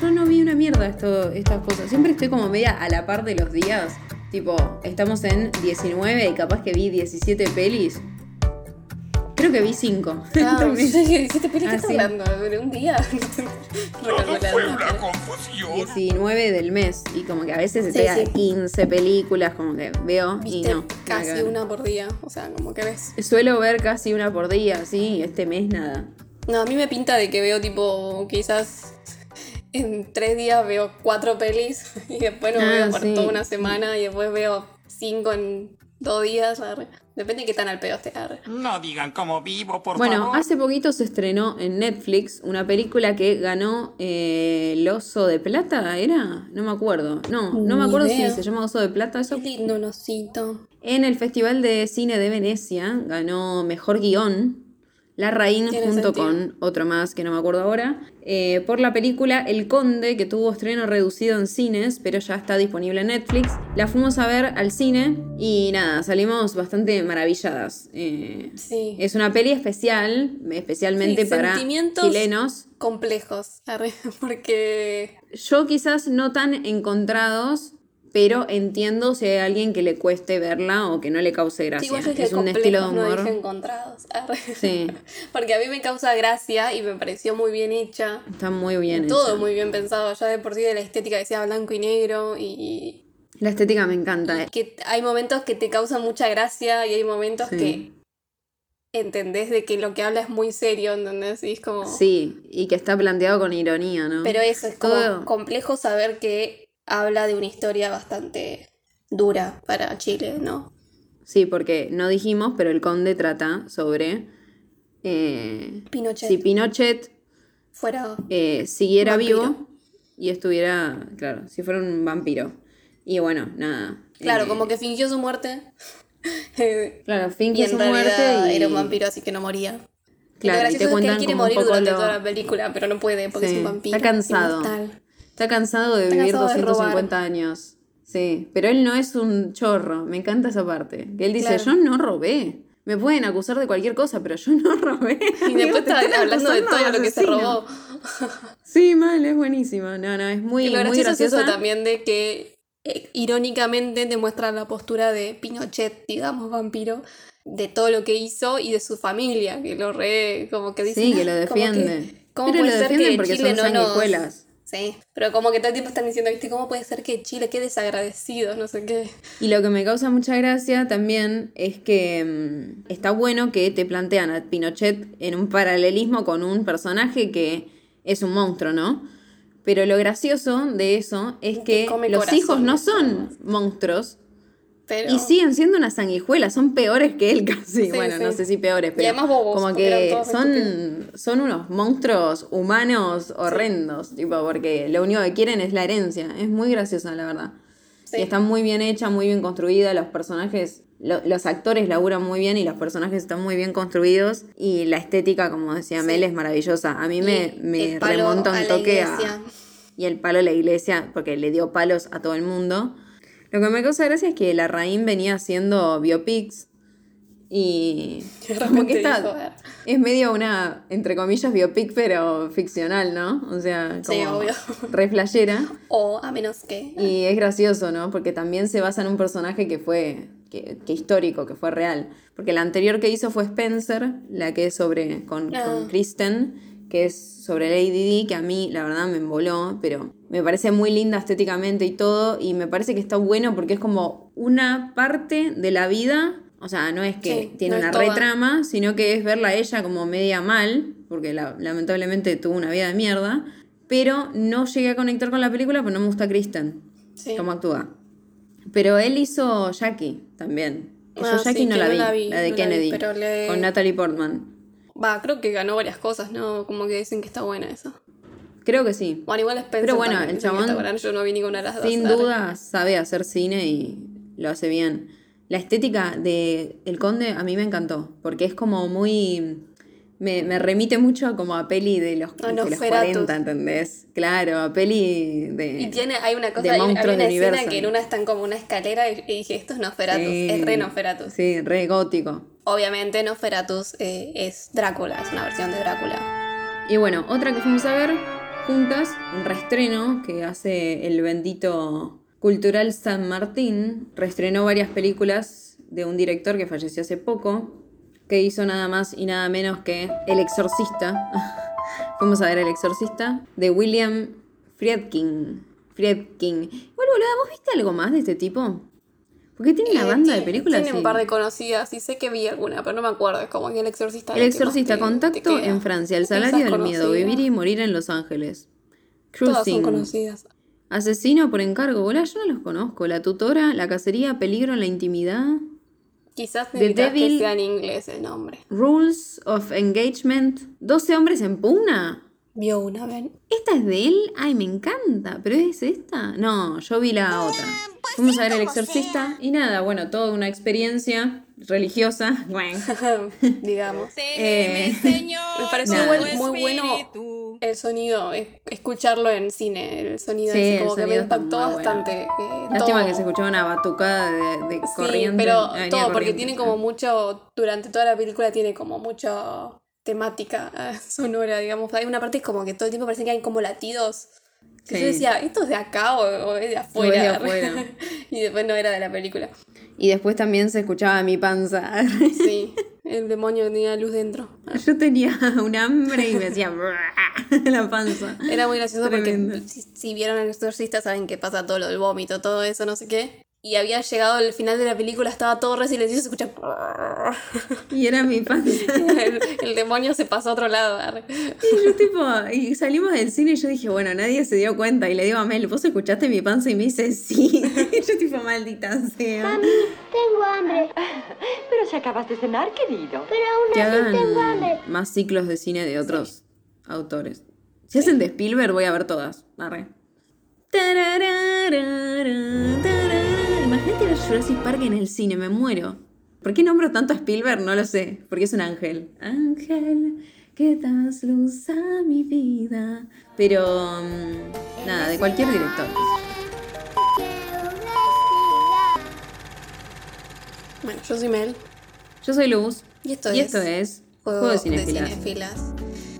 yo no vi una mierda esto, estas cosas. Siempre estoy como media a la par de los días. Tipo, estamos en 19 y capaz que vi 17 pelis. Creo que vi 5. Ah, yo dije, ¿qué te Ah, estás sí. hablando? ¿De un día? Todo fue una confusión. 19 del mes. Y como que a veces Sí, estoy a sí. 15 películas, como que veo y no. casi una por día. O sea, como que ves. Suelo ver casi una por día, sí, este mes nada. No, a mí me pinta de que veo tipo, quizás en tres días veo cuatro pelis y después no Ah, veo por sí. toda una semana y después veo cinco en dos días. arre. Depende de qué tan al pedo esté. arre. No digan cómo vivo, por Bueno, favor. hace poquito se estrenó en Netflix una película que ganó eh, el Oso de Plata, ¿era? No me acuerdo. No, no me acuerdo idea. si se llama Oso de Plata eso. Qué lindo nosito. En el Festival de Cine de Venecia ganó Mejor Guión. La Raín Tiene junto sentido. con otro más que no me acuerdo ahora, eh, por la película El Conde, que tuvo estreno reducido en cines, pero ya está disponible en Netflix. La fuimos a ver al cine y nada, salimos bastante maravilladas. Eh, Sí. es una peli especial, especialmente Sí, para sentimientos- chilenos. Complejos. Porque Yo quizás no tan encontrados, pero entiendo si hay alguien que le cueste verla o que no le cause gracia. yo dije es un estilo de humor. encontrados. Sí. Porque a mí me causa gracia y me pareció muy bien hecha. Está muy bien Todo hecha. muy bien pensado. Ya de por sí de la estética decía blanco y negro y La estética me encanta. que hay momentos que te causan mucha gracia y hay momentos Sí. que entendés de que lo que habla es muy serio, ¿entendés? Y es como... Sí, y que está planteado con ironía, ¿no? Pero eso, es como Todo- complejo saber que habla de una historia bastante dura para Chile, ¿no? Sí, porque no dijimos, pero el conde trata sobre eh, Pinochet si Pinochet fuera... eh, siguiera Vampiro. vivo y estuviera, claro, si fuera un vampiro. Y bueno, nada. Claro, eh, como que fingió su muerte. Claro, finge en su muerte y... era un vampiro, así que no moría. Claro, y y te es que él quiere como un morir poco durante lo- toda la película, pero no puede porque Sí, es un vampiro. Está cansado. inmortal. Está cansado de Está vivir cansado de 250 robar. años. Sí, pero él no es un chorro. Me encanta esa parte. Que él dice, Claro. yo no robé. Me pueden acusar de cualquier cosa, pero yo no robé. Y después está hablando de todo lo que se robó. Sí, mal, es buenísima. No, no, es muy, Y lo muy gracioso es eso también de que eh, irónicamente te muestra la postura de Pinochet, digamos, vampiro, de todo lo que hizo y de su familia, que lo re, como que dice. Sí, que lo defiende. ¿Cómo pero puede lo ser defienden que porque Chile son no nos- sanguijuelas. Sí, pero como que todo el tiempo están diciendo, ¿viste? ¿Cómo puede ser que Chile, qué desagradecidos, no sé qué? Y lo que me causa mucha gracia también es que mm, está bueno que te plantean a Pinochet en un paralelismo con un personaje que es un monstruo, ¿no? Pero lo gracioso de eso es Que los corazón. hijos no son monstruos Pero... y siguen siendo una sanguijuela, son peores que él casi. Sí, bueno, sí. no sé si peores, pero además bobos, como que son, son unos monstruos humanos horrendos, tipo, porque lo único que quieren es la herencia. Es muy graciosa, la verdad. Y está muy bien hecha, muy bien construida, los personajes, lo- los actores laburan muy bien y los personajes están muy bien construidos y la estética, como decía. Mel, es maravillosa. A mí Y me, me remonta un toque a... Y el palo a la iglesia, porque le dio palos a todo el mundo. Lo que me causa gracia es que la Raín venía haciendo biopics y como que dijo, "Ah". es medio una, entre comillas, biopic, pero ficcional, ¿no? O sea, Sí, como obvio. re flashera. O a menos que... Y es gracioso, ¿no? Porque también se basa en un personaje que fue, que, que histórico, que fue real. Porque la anterior que hizo fue Spencer, la que es sobre, con, Ah. con Kristen, que es sobre Lady Di, que a mí la verdad me emboló, pero me parece muy linda estéticamente y todo, y me parece que está bueno porque es como una parte de la vida, o sea, no es que Sí, tiene no una retrama, sino que es verla a ella como media mal, porque la- lamentablemente tuvo una vida de mierda, pero no llegué a conectar con la película porque no me gusta Kristen Sí. cómo actúa. Pero él hizo Jackie también. Que Ah, Yo Jackie sí, no, la no vi, la vi, la de no la vi, Kennedy, le- con Natalie Portman. Va, creo que ganó varias cosas, ¿no? Como que dicen que está buena esa. Creo que sí. Bueno, igual Spencer Pero bueno, también el chabón, Yo no vi ninguna de las dos. Sin duda sabe hacer cine y lo hace bien. La estética de El Conde a mí me encantó, porque es como muy... Me, me remite mucho como a peli de los, A de los Nosferatu. 40, ¿entendés? Claro, a peli de... Y tiene, hay una cosa, de hay, hay una escena que en una están como una escalera y, y dije, esto es Nosferatus, Sí. es re Nosferatus. Sí, re gótico. Obviamente Nosferatus eh, es Drácula, es una versión de Drácula. Y bueno, otra que fuimos a ver juntas un reestreno que hace el bendito Cultural San Martín. Reestrenó varias películas de un director que falleció hace poco, que hizo nada más y nada menos que El Exorcista. Fuimos a ver El Exorcista de William Friedkin. Friedkin. Bueno, boludo, ¿vos viste algo más de este tipo? Porque tiene una Eh, banda de películas. Tiene un par de conocidas y sé que vi alguna, pero no me acuerdo. Es como que el exorcista. El Exorcista, te- Contacto en Francia, El Salario del Miedo. Vivir y Morir en Los Ángeles. Todas son Cruising, conocidas. Asesino por encargo, boludo, yo no los conozco. La tutora, La cacería, Peligro en la intimidad. Quizás The necesitas que Devil- sea en inglés el nombre. Rules of Engagement. 12 hombres en pugna. Vio una, ven. ¿Esta es de él? Ay, me encanta. ¿Pero es esta? No, yo vi la otra. Fuimos a ver El Exorcista y nada, bueno, toda una experiencia religiosa. Bueno, Digamos. eh, Me pareció Nada. muy bueno el sonido, es- escucharlo en cine. El sonido Sí, el como que me impactó bueno. bastante. eh, lástima todo. que se escuchaba una batucada de, de Sí, corriente. pero Avenida todo, porque tiene sí. como mucho, durante toda la película tiene como mucha temática eh, sonora, digamos. Hay una parte como que todo el tiempo parece que hay como latidos. Que Sí. Yo decía, ¿esto es de acá o, o es de afuera? y después no era de la película. Y después también se escuchaba mi panza. Sí, el demonio tenía luz dentro. Yo tenía un hambre y me hacía la panza. Era muy gracioso Tremendo. porque si, si vieron el exorcista saben que pasa todo lo del vómito, todo eso, no sé qué. Y había llegado el final de la película, estaba todo re silencioso, se escucha... Y era mi panza. el, el demonio se pasó a otro lado. Y yo tipo, y salimos del cine y yo dije, bueno, nadie se dio cuenta. Y le digo a Mel, ¿vos escuchaste mi panza? Y me dice, sí. Y yo tipo, maldita sea. Tengo hambre, Pero si acabas de cenar, querido. pero aún Que así tengo hambre. hagan más ciclos de cine de otros autores. Si hacen de Spielberg, voy a ver todas. Arre. Tararara, tarara. Imagínate ver Jurassic Park en el cine, me muero. ¿Por qué nombro tanto a Spielberg? No lo sé. Porque es un ángel. Ángel, que das luz a mi vida. Pero, mm, nada, de cualquier director. Bueno, yo soy Mel. Yo soy Luz. Y esto y es esto es Juego, Juego de de Cinefilas. Cinefilas.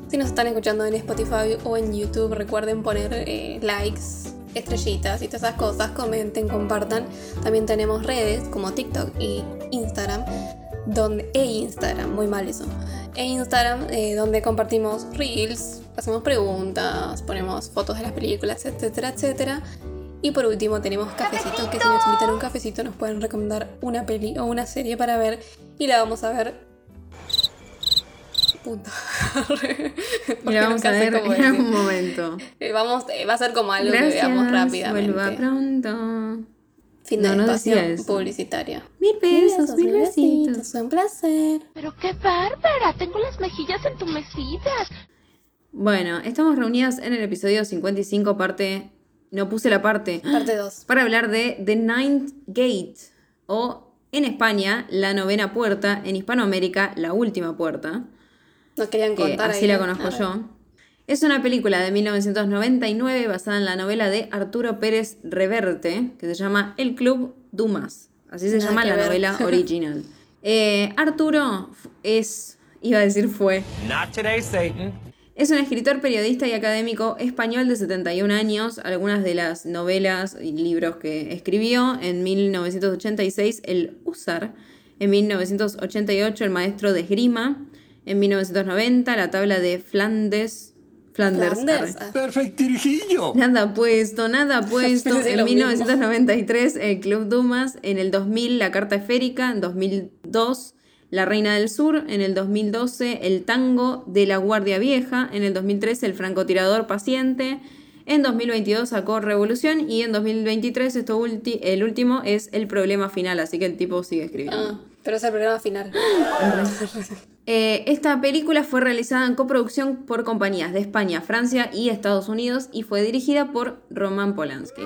Si nos están escuchando en Spotify o en YouTube, recuerden poner eh, likes, estrellitas y todas esas cosas. Comenten, compartan. También tenemos redes como TikTok y Instagram. Donde, e Instagram, muy mal eso. E Instagram, eh, donde compartimos reels, hacemos preguntas, ponemos fotos de las películas, etcétera, etcétera. Y por último tenemos cafecito, que si nos invitan un cafecito nos pueden recomendar una peli o una serie para ver y la vamos a ver Punto. Y la vamos a ver en algún momento. Eh, Vamos, eh, va a ser como algo Gracias. que veamos Vuelva rápidamente. pronto. Fin de No, no espacio decía eso. publicitaria. Mil besos, mil besitos. Fue un placer. Pero qué bárbara, tengo las mejillas entumecidas. Bueno, estamos reunidas en el episodio 55, parte. No puse la parte. Parte 2. Para hablar de The Ninth Gate. O en España, la novena puerta. En Hispanoamérica, la última puerta. No querían Que contar así ahí, la ¿no? conozco yo. Es una película de 1999 basada en la novela de Arturo Pérez Reverte, que se llama El Club Dumas. Así se Nada llama la ver. novela original. Eh, Arturo es, iba a decir fue, Not today, Satan. es un escritor, periodista y académico español de 71 años. Algunas de las novelas y libros que escribió en 1986, El Usar. En 1988, El Maestro de Esgrima. En 1990, La Tabla de Flandes. Flanders. Flanders, ah, Perfectirijillo. Nada puesto, nada puesto. En lo mismo. 1993, el Club Dumas. En el 2000, la Carta Esférica. En 2002, la Reina del Sur. En el 2012, el Tango de la Guardia Vieja. En el 2013, el Francotirador Paciente. En 2022 sacó Revolución. Y en 2023, esto ulti- el último, es El Problema Final. Así que el tipo sigue escribiendo. ah, pero es el programa final. Eh, esta película fue realizada en coproducción por compañías de España, Francia y Estados Unidos y fue dirigida por Roman Polanski,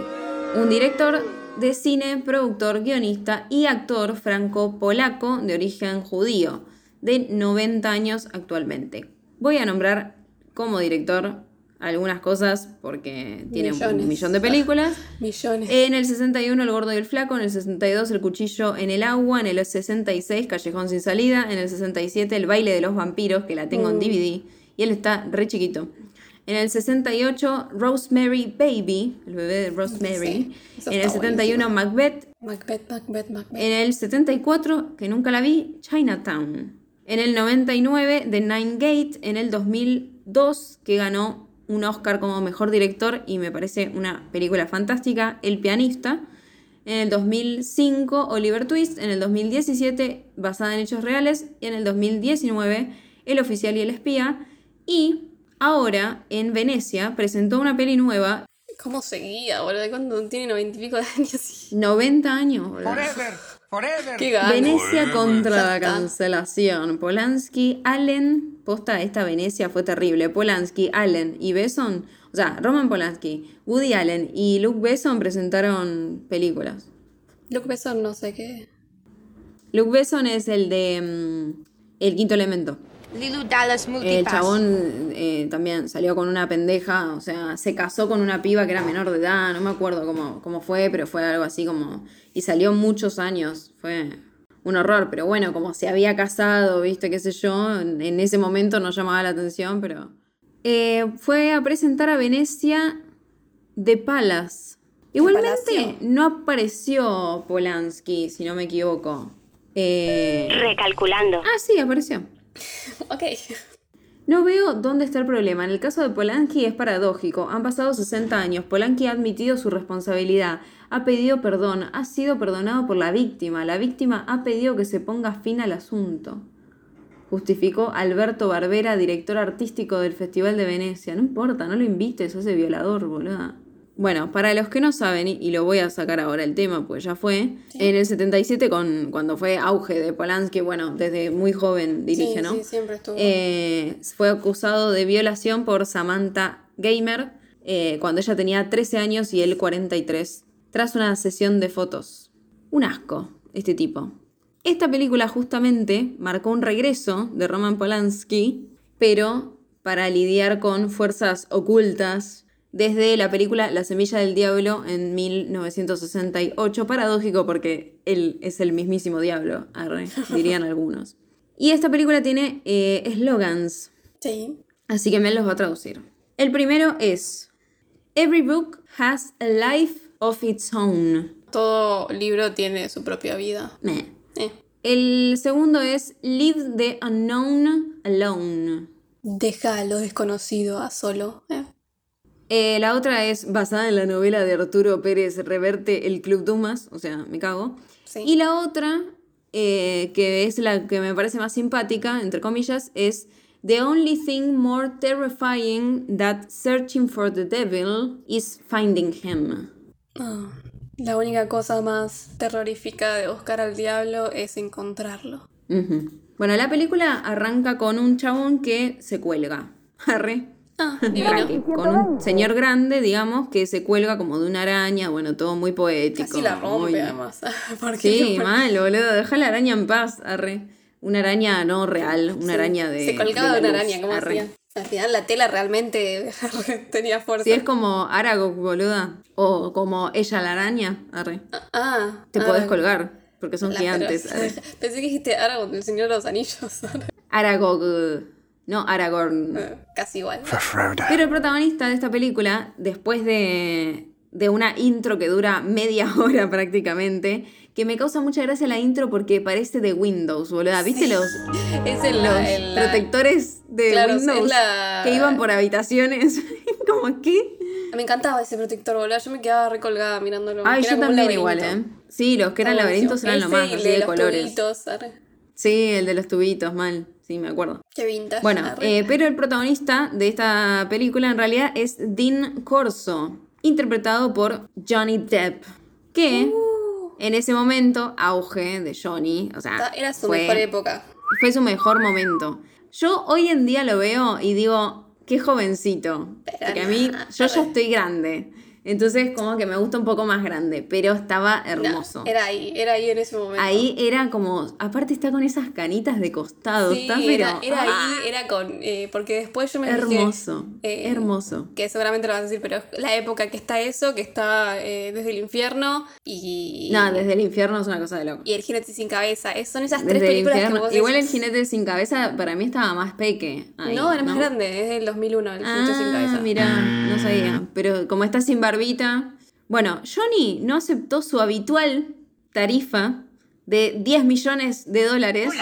un director de cine, productor, guionista y actor franco-polaco de origen judío, de 90 años actualmente. Voy a nombrar como director algunas cosas porque tiene Millones. un millón de películas. Millones. En el 61 El Gordo y el Flaco, en el 62 El Cuchillo en el Agua, en el 66 Callejón sin salida, en el 67 El Baile de los Vampiros, que la tengo en DVD, y él está re chiquito. En el 68, Rosemary Baby, el bebé de Rosemary. Sí, en el está 71, Macbeth. Macbeth, Macbeth, Macbeth. En el 74, que nunca la vi, Chinatown. En el 99, The Nine Gate. En el 2002, que ganó un Oscar como mejor director y me parece una película fantástica, El pianista. En el 2005, Oliver Twist. En el 2017, basada en hechos reales. Y en el 2019, El oficial y el espía. Y ahora, en Venecia, presentó una peli nueva, ¿Cómo seguía, boludo? Cuando tiene noventa y pico de años. 90 años. boludo. Forever, forever. Qué ganas. Venecia contra la cancelación. Polanski, Allen, posta, esta Venecia fue terrible. Polanski, Allen y Besson, o sea, Roman Polanski, Woody Allen y Luke Besson presentaron películas. Luke Besson no sé qué. Luke Besson es el de mm, El Quinto Elemento. Lilu Dallas El chabón eh, también salió con una pendeja, o sea, se casó con una piba que era menor de edad, no me acuerdo cómo, cómo fue, pero fue algo así como... Y salió muchos años, fue un horror, pero bueno, como se había casado, viste, qué sé yo, en, en ese momento no llamaba la atención, pero... Eh, fue a presentar a Venecia de Palas. Igualmente no apareció Polanski, si no me equivoco. Eh, Recalculando. ah, sí, apareció. Ok. No veo dónde está el problema. En el caso de Polanski es paradójico. Han pasado 60 años. Polanski ha admitido su responsabilidad. Ha pedido perdón. Ha sido perdonado por la víctima. La víctima ha pedido que se ponga fin al asunto. Justificó Alberto Barbera, director artístico del Festival de Venecia. No importa, no lo invites, ese violador, boluda. Bueno, para los que no saben, y lo voy a sacar ahora el tema, pues ya fue, en el 77, con, cuando fue auge de Polanski, bueno, desde muy joven dirige, sí, ¿no? sí, siempre estuvo. Eh, fue acusado de violación por Samantha Gamer eh, cuando ella tenía 13 años y él 43, tras una sesión de fotos. Un asco, este tipo. Esta película justamente marcó un regreso de Roman Polanski, pero para lidiar con fuerzas ocultas desde la película La semilla del diablo en 1968. Paradójico porque él es el mismísimo diablo, arre, dirían algunos. Y esta película tiene eh, eslogans, sí. así que me los va a traducir. El primero es Every book has a life of its own. Todo libro tiene su propia vida. Meh. Eh. El segundo es Leave the unknown alone. Deja a lo desconocido a solo. Eh. Eh, la otra es basada en la novela de Arturo Pérez Reverte, El Club Dumas, o sea, me cago. Sí. Y la otra, eh, que es la que me parece más simpática, entre comillas, es The only thing more terrifying that searching for the devil is finding him. Ah, la única cosa más terrorífica de buscar al diablo es encontrarlo. Ujú. Bueno, la película arranca con un chabón que se cuelga. Arre. Ah, divino. Con un señor grande, digamos, que se cuelga como de una araña. Bueno, todo muy poético. Casi la rompe muy- además. Porque Sí, mal, boludo. Deja la araña en paz, arre. Una araña no real, una Sí. araña de. Se colgaba de una luz, araña, ¿cómo arre. hacía? Al final la tela realmente tenía fuerza. Sí, es como Aragog, boluda. O como ella la araña, arre. Ah, Te ah, podés colgar, porque son la- gigantes. pero-. Pensé que dijiste Aragorn del Señor de los Anillos. Aragog. No, Aragorn. Casi igual. Pero el protagonista de esta película, después de, de una intro que dura media hora prácticamente, que me causa mucha gracia la intro porque parece de Windows, boluda. ¿Viste los, Es el, los el- protectores de Claro, es Windows la- que iban por habitaciones? como qué? Me encantaba ese protector, boludo. Yo me quedaba recolgada mirándolo. Ay, que yo también igual. ¿eh? Sí, los que eran laberintos eran lo más, así de colores. tubitos. Sí, el de los tubitos, mal. Sí, me acuerdo. Qué vintage. Bueno, eh, pero el protagonista de esta película en realidad es Dean Corso, interpretado por Johnny Depp, que en ese momento, auge de Johnny, o sea, Era su fue, mejor época. fue su mejor momento. Yo hoy en día lo veo y digo, qué jovencito, porque a mí, yo ya estoy grande. Entonces, como que me gusta un poco más grande, pero estaba No, hermoso. era ahí, era ahí en ese momento. Ahí era como, aparte está con esas canitas de costado, Sí, está pero era, era ah, ahí, era con. eh, porque después yo me hermoso, eh, hermoso. Que seguramente lo vas a decir, pero es la época que está eso, que está eh, desde el infierno y. No, desde el infierno es una cosa de loco. Y el jinete sin cabeza. Es- son esas tres Desde películas que vos Igual el jinete sin cabeza para mí estaba más peque. ahí, No, era más grande, es del 2001, el jinete Ah, sin cabeza. mira, no sabía. Pero como está sin barbita. Bueno, Johnny no aceptó su habitual tarifa de 10 millones de dólares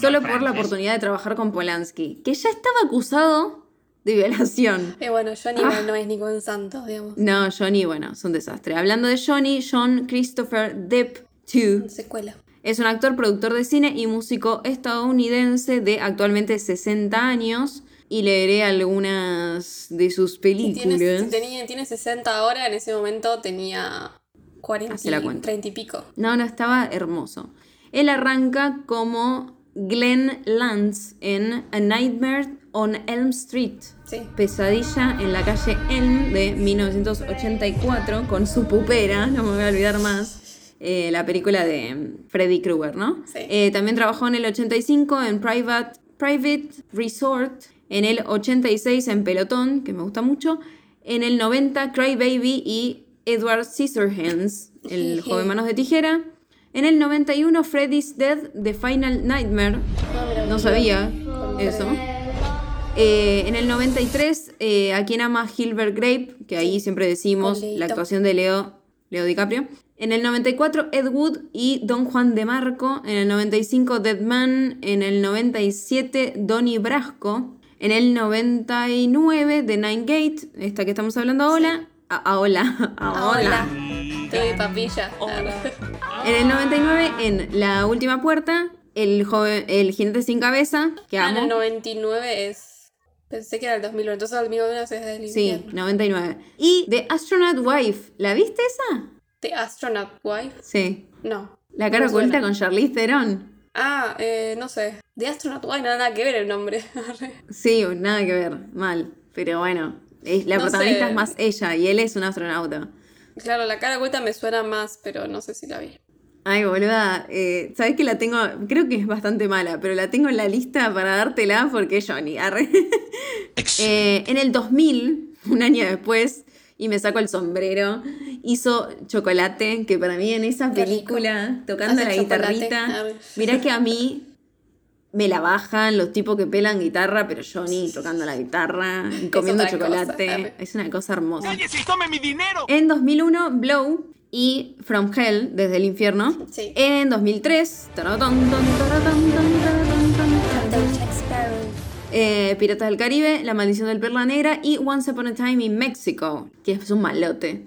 solo por la oportunidad de trabajar con Polanski, que ya estaba acusado de violación. Eh, bueno, Johnny Ah. no es ningún santo, digamos. No, Johnny, bueno, es un desastre. Hablando de Johnny, John Christopher Depp II Secuela. es un actor, productor de cine y músico estadounidense de actualmente 60 años. Y leeré algunas de sus películas. tiene, tenía, tiene 60 ahora, en ese momento tenía 40, Hace la cuenta. 30 y pico. No, no, estaba hermoso. Él arranca como Glenn Lance en A Nightmare on Elm Street. Sí. Pesadilla en la calle Elm de 1984 con su pupera, no me voy a olvidar más. eh, la película de mm, Freddy Krueger, ¿no? Sí. Eh, también trabajó en el 85 en Private, Private Resort, en el 86 en Pelotón, que me gusta mucho, en el 90 Cry Baby y Edward Scissorhands, el joven manos de tijera. En el 91 Freddy's Dead, The Final Nightmare, no sabía eso. Eh, en el 93, eh, a quien ama Gilbert Grape, que ahí siempre decimos la actuación de Leo, Leo DiCaprio. En el 94, Ed Wood y Don Juan de Marco. En el 95, Dead Man. En el 97, Donnie Brasco. En el 99, The Nine Gate, esta que estamos hablando ahora. Ahora, ahora. Estoy papilla. En el 99, en La Última Puerta, el, joven, el jinete sin cabeza, que Ah, en amo. el 99 es. Pensé que era el 2001, entonces el 2001 es desde el Sí, infierno. 99. Y The Astronaut Wife, ¿la viste esa? The Astronaut Wife. Sí. No. La cara oculta con Charlize Theron. Ah, eh, no sé. The Astronaut Wife, nada, nada que ver el nombre. Sí, nada que ver, mal. Pero bueno, es- la No protagonista sé. es más ella y él es un astronauta. claro, la cara oculta me suena más, pero no sé si la vi. Ay, boluda, eh, ¿sabes que la tengo? Creo que es bastante mala, pero la tengo en la lista para dártela porque es Johnny. arre. Eh, en el 2000, un año después, y me saco el sombrero, hizo Chocolate, que para mí en esa película, tocando la chocolate, guitarrita, mirá que a mí me la bajan los tipos que pelan guitarra, pero Johnny tocando la guitarra y comiendo cosa, chocolate, es una cosa hermosa. ¡Cállese y tome mi dinero! En 2001, Blow y From Hell, desde el infierno. Sí. En 2003, taratón, ton, taratón, ton, taratón, ton, taratón. Eh, Piratas del Caribe, La Maldición del Perla Negra y Once Upon a Time in Mexico, que es un malote.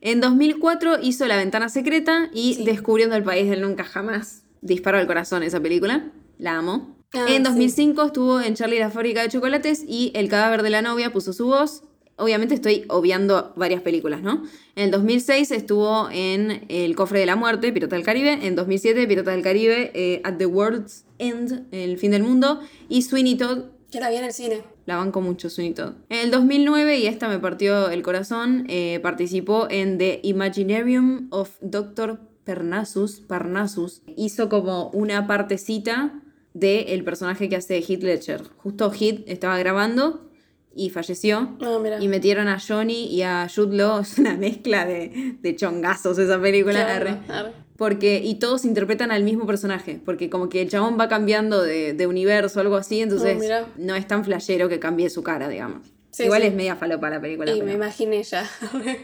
En 2004 hizo La Ventana Secreta y Sí. Descubriendo el País del Nunca Jamás. Disparo al corazón esa película, la amo. Ah, en sí. 2005 estuvo en Charlie la fábrica de chocolates y El cadáver de la novia puso su voz. Obviamente estoy obviando varias películas, ¿no? En el 2006 estuvo en El cofre de la muerte, Pirata del Caribe. En 2007, Pirata del Caribe, eh, At the World's End, El fin del mundo. Y Sweeney Todd, Que la vi en el cine. la banco mucho, Sweeney Todd. En el 2009, y esta me partió el corazón, eh, participó en The Imaginarium of Dr. Parnassus. Parnassus. Hizo como una partecita del personaje que hace Heath Ledger. Justo Heath estaba grabando y falleció. Ah, mira. Y metieron a Johnny y a Jude Law. Es una mezcla de, de chongazos esa película. Arre. Porque, y todos interpretan al mismo personaje, porque como que el chabón va cambiando de, de universo o algo así, entonces Oh, mirá. no es tan flashero que cambie su cara, digamos. Sí, Igual sí. es media falopa la película. Y pero- me imaginé ya.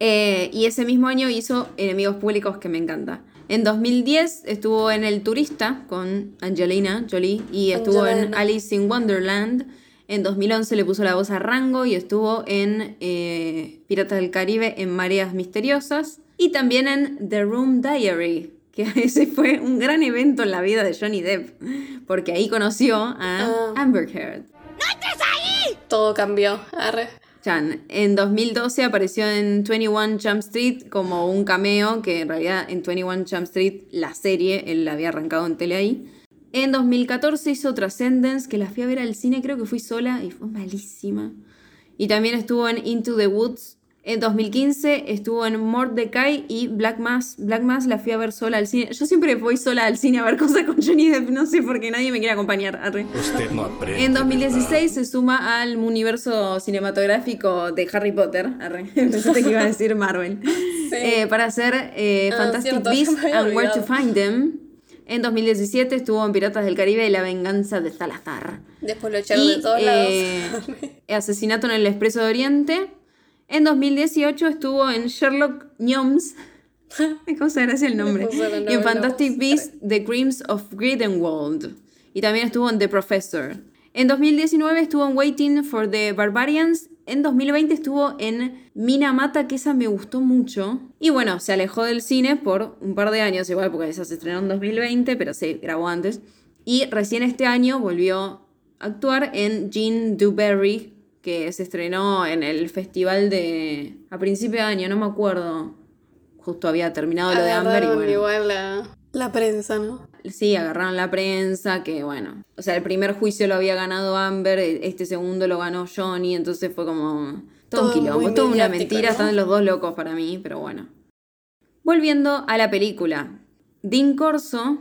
Eh, y ese mismo año hizo Enemigos Públicos, que me encanta. En 2010 estuvo en El Turista con Angelina Jolie y estuvo en. Alice in Wonderland. En 2011 le puso la voz a Rango y estuvo en eh, Piratas del Caribe en Mareas Misteriosas. Y también en The Room Diary, que ese fue un gran evento en la vida de Johnny Depp, porque ahí conoció a Ah. Amber Heard. Todo cambió. Arre. En 2012 apareció en 21 Jump Street como un cameo, que en realidad en 21 Jump Street, la serie, él la había arrancado en tele ahí. En 2014 hizo Transcendence, que la fui a ver al cine, creo que fui sola y fue malísima. Y también estuvo en Into the Woods, En 2015 estuvo en Mordecai y Black Mass. Black Mass la fui a ver sola al cine. Yo siempre voy sola al cine a ver cosas con Johnny Depp, no sé por qué nadie me quiere acompañar. Arre. Usted no aprende. En 2016 se suma al universo cinematográfico de Harry Potter. Arre. Pensaste que iba a decir Marvel. Eh, para hacer eh, Ah, Fantastic cierto, Beasts and Where to. Find Them. En 2017 estuvo en Piratas del Caribe y La Venganza de Salazar. Después lo echaron Y de todos eh, lados. Asesinato en el Expreso de Oriente. En 2018 estuvo en Sherlock Gnomes. Me causa gracia el nombre. Y en Fantastic. Beasts, The Crimes of Grindelwald. Y también estuvo en The Professor. En 2019 estuvo en Waiting for the Barbarians. En 2020 estuvo en Minamata, que esa me gustó mucho. Y bueno, se alejó del cine por un par de años, igual porque esa se estrenó en 2020, pero se grabó antes. Y recién este año volvió a actuar en Jean Duberry, que se estrenó en el festival de... a principio de año, no me acuerdo. Justo había terminado lo de Amber y bueno. igual la, la prensa, ¿no? Sí, agarraron la prensa, que bueno. O sea, el primer juicio lo había ganado Amber, este segundo lo ganó Johnny, entonces fue como. Todo, un Todo quilombo, muy toda una mentira, ¿no? están los dos locos para mí, pero bueno. Volviendo a la película. Dean Corso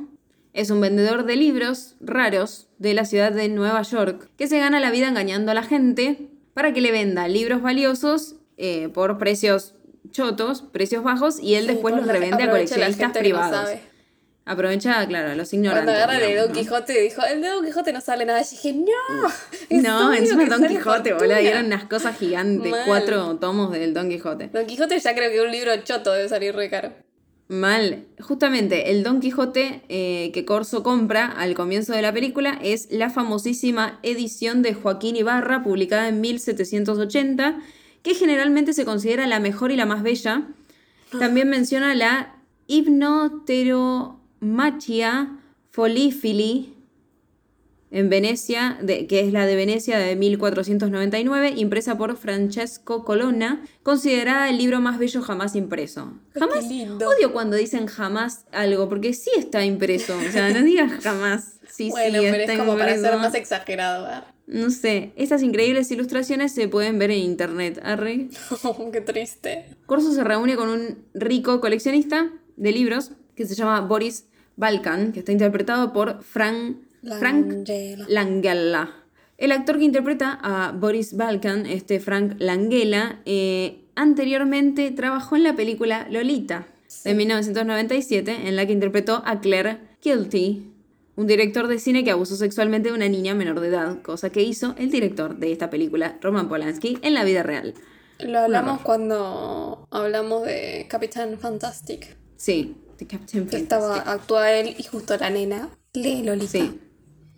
es un vendedor de libros raros de la ciudad de Nueva York que se gana la vida engañando a la gente para que le venda libros valiosos eh, por precios chotos, precios bajos, y él Sí, después los cuando revende a coleccionistas no privados. Aprovecha, claro, a los Cuando ignorantes. agarra el de Don. Quijote dijo, el de Don Quijote no sale nada. Y dije, no. es No, encima Don Quijote, fortuna". boludo. Dieron unas cosas gigantes. Mal. Cuatro tomos del Don Quijote. Don Quijote ya creo que un libro choto debe salir re caro. Mal. Justamente, el Don Quijote eh, que Corso compra al comienzo de la película es la famosísima edición de Joaquín Ibarra, publicada en 1780, que generalmente se considera la mejor y la más bella. También menciona la Hipnoteromachia folifili en Venecia, de- que es la de Venecia de 1499, impresa por Francesco Colonna, considerada el libro más bello jamás impreso. Jamás odio cuando dicen jamás algo, porque sí está impreso, o sea, no digas jamás. Sí, bueno, sí, pero está es como para ser más exagerado. ¿verdad? No sé, estas increíbles ilustraciones se pueden ver en internet. Arre. Qué triste. Corso se reúne con un rico coleccionista de libros que se llama Boris Balkan, que está interpretado por Frank, Frank Langella. El actor que interpreta a Boris Balkan, este Frank Langella, eh, anteriormente trabajó en la película Lolita de 1997, en la que interpretó a Claire Kilty, un director de cine que abusó sexualmente de una niña menor de edad, cosa que hizo el director de esta película, Roman Polanski, en la vida real. Lo hablamos cuando hablamos de Capitán Fantastic. Sí, The Captain Que Fantastic. estaba, actúa él y justo la nena. Lee Lolita. Sí.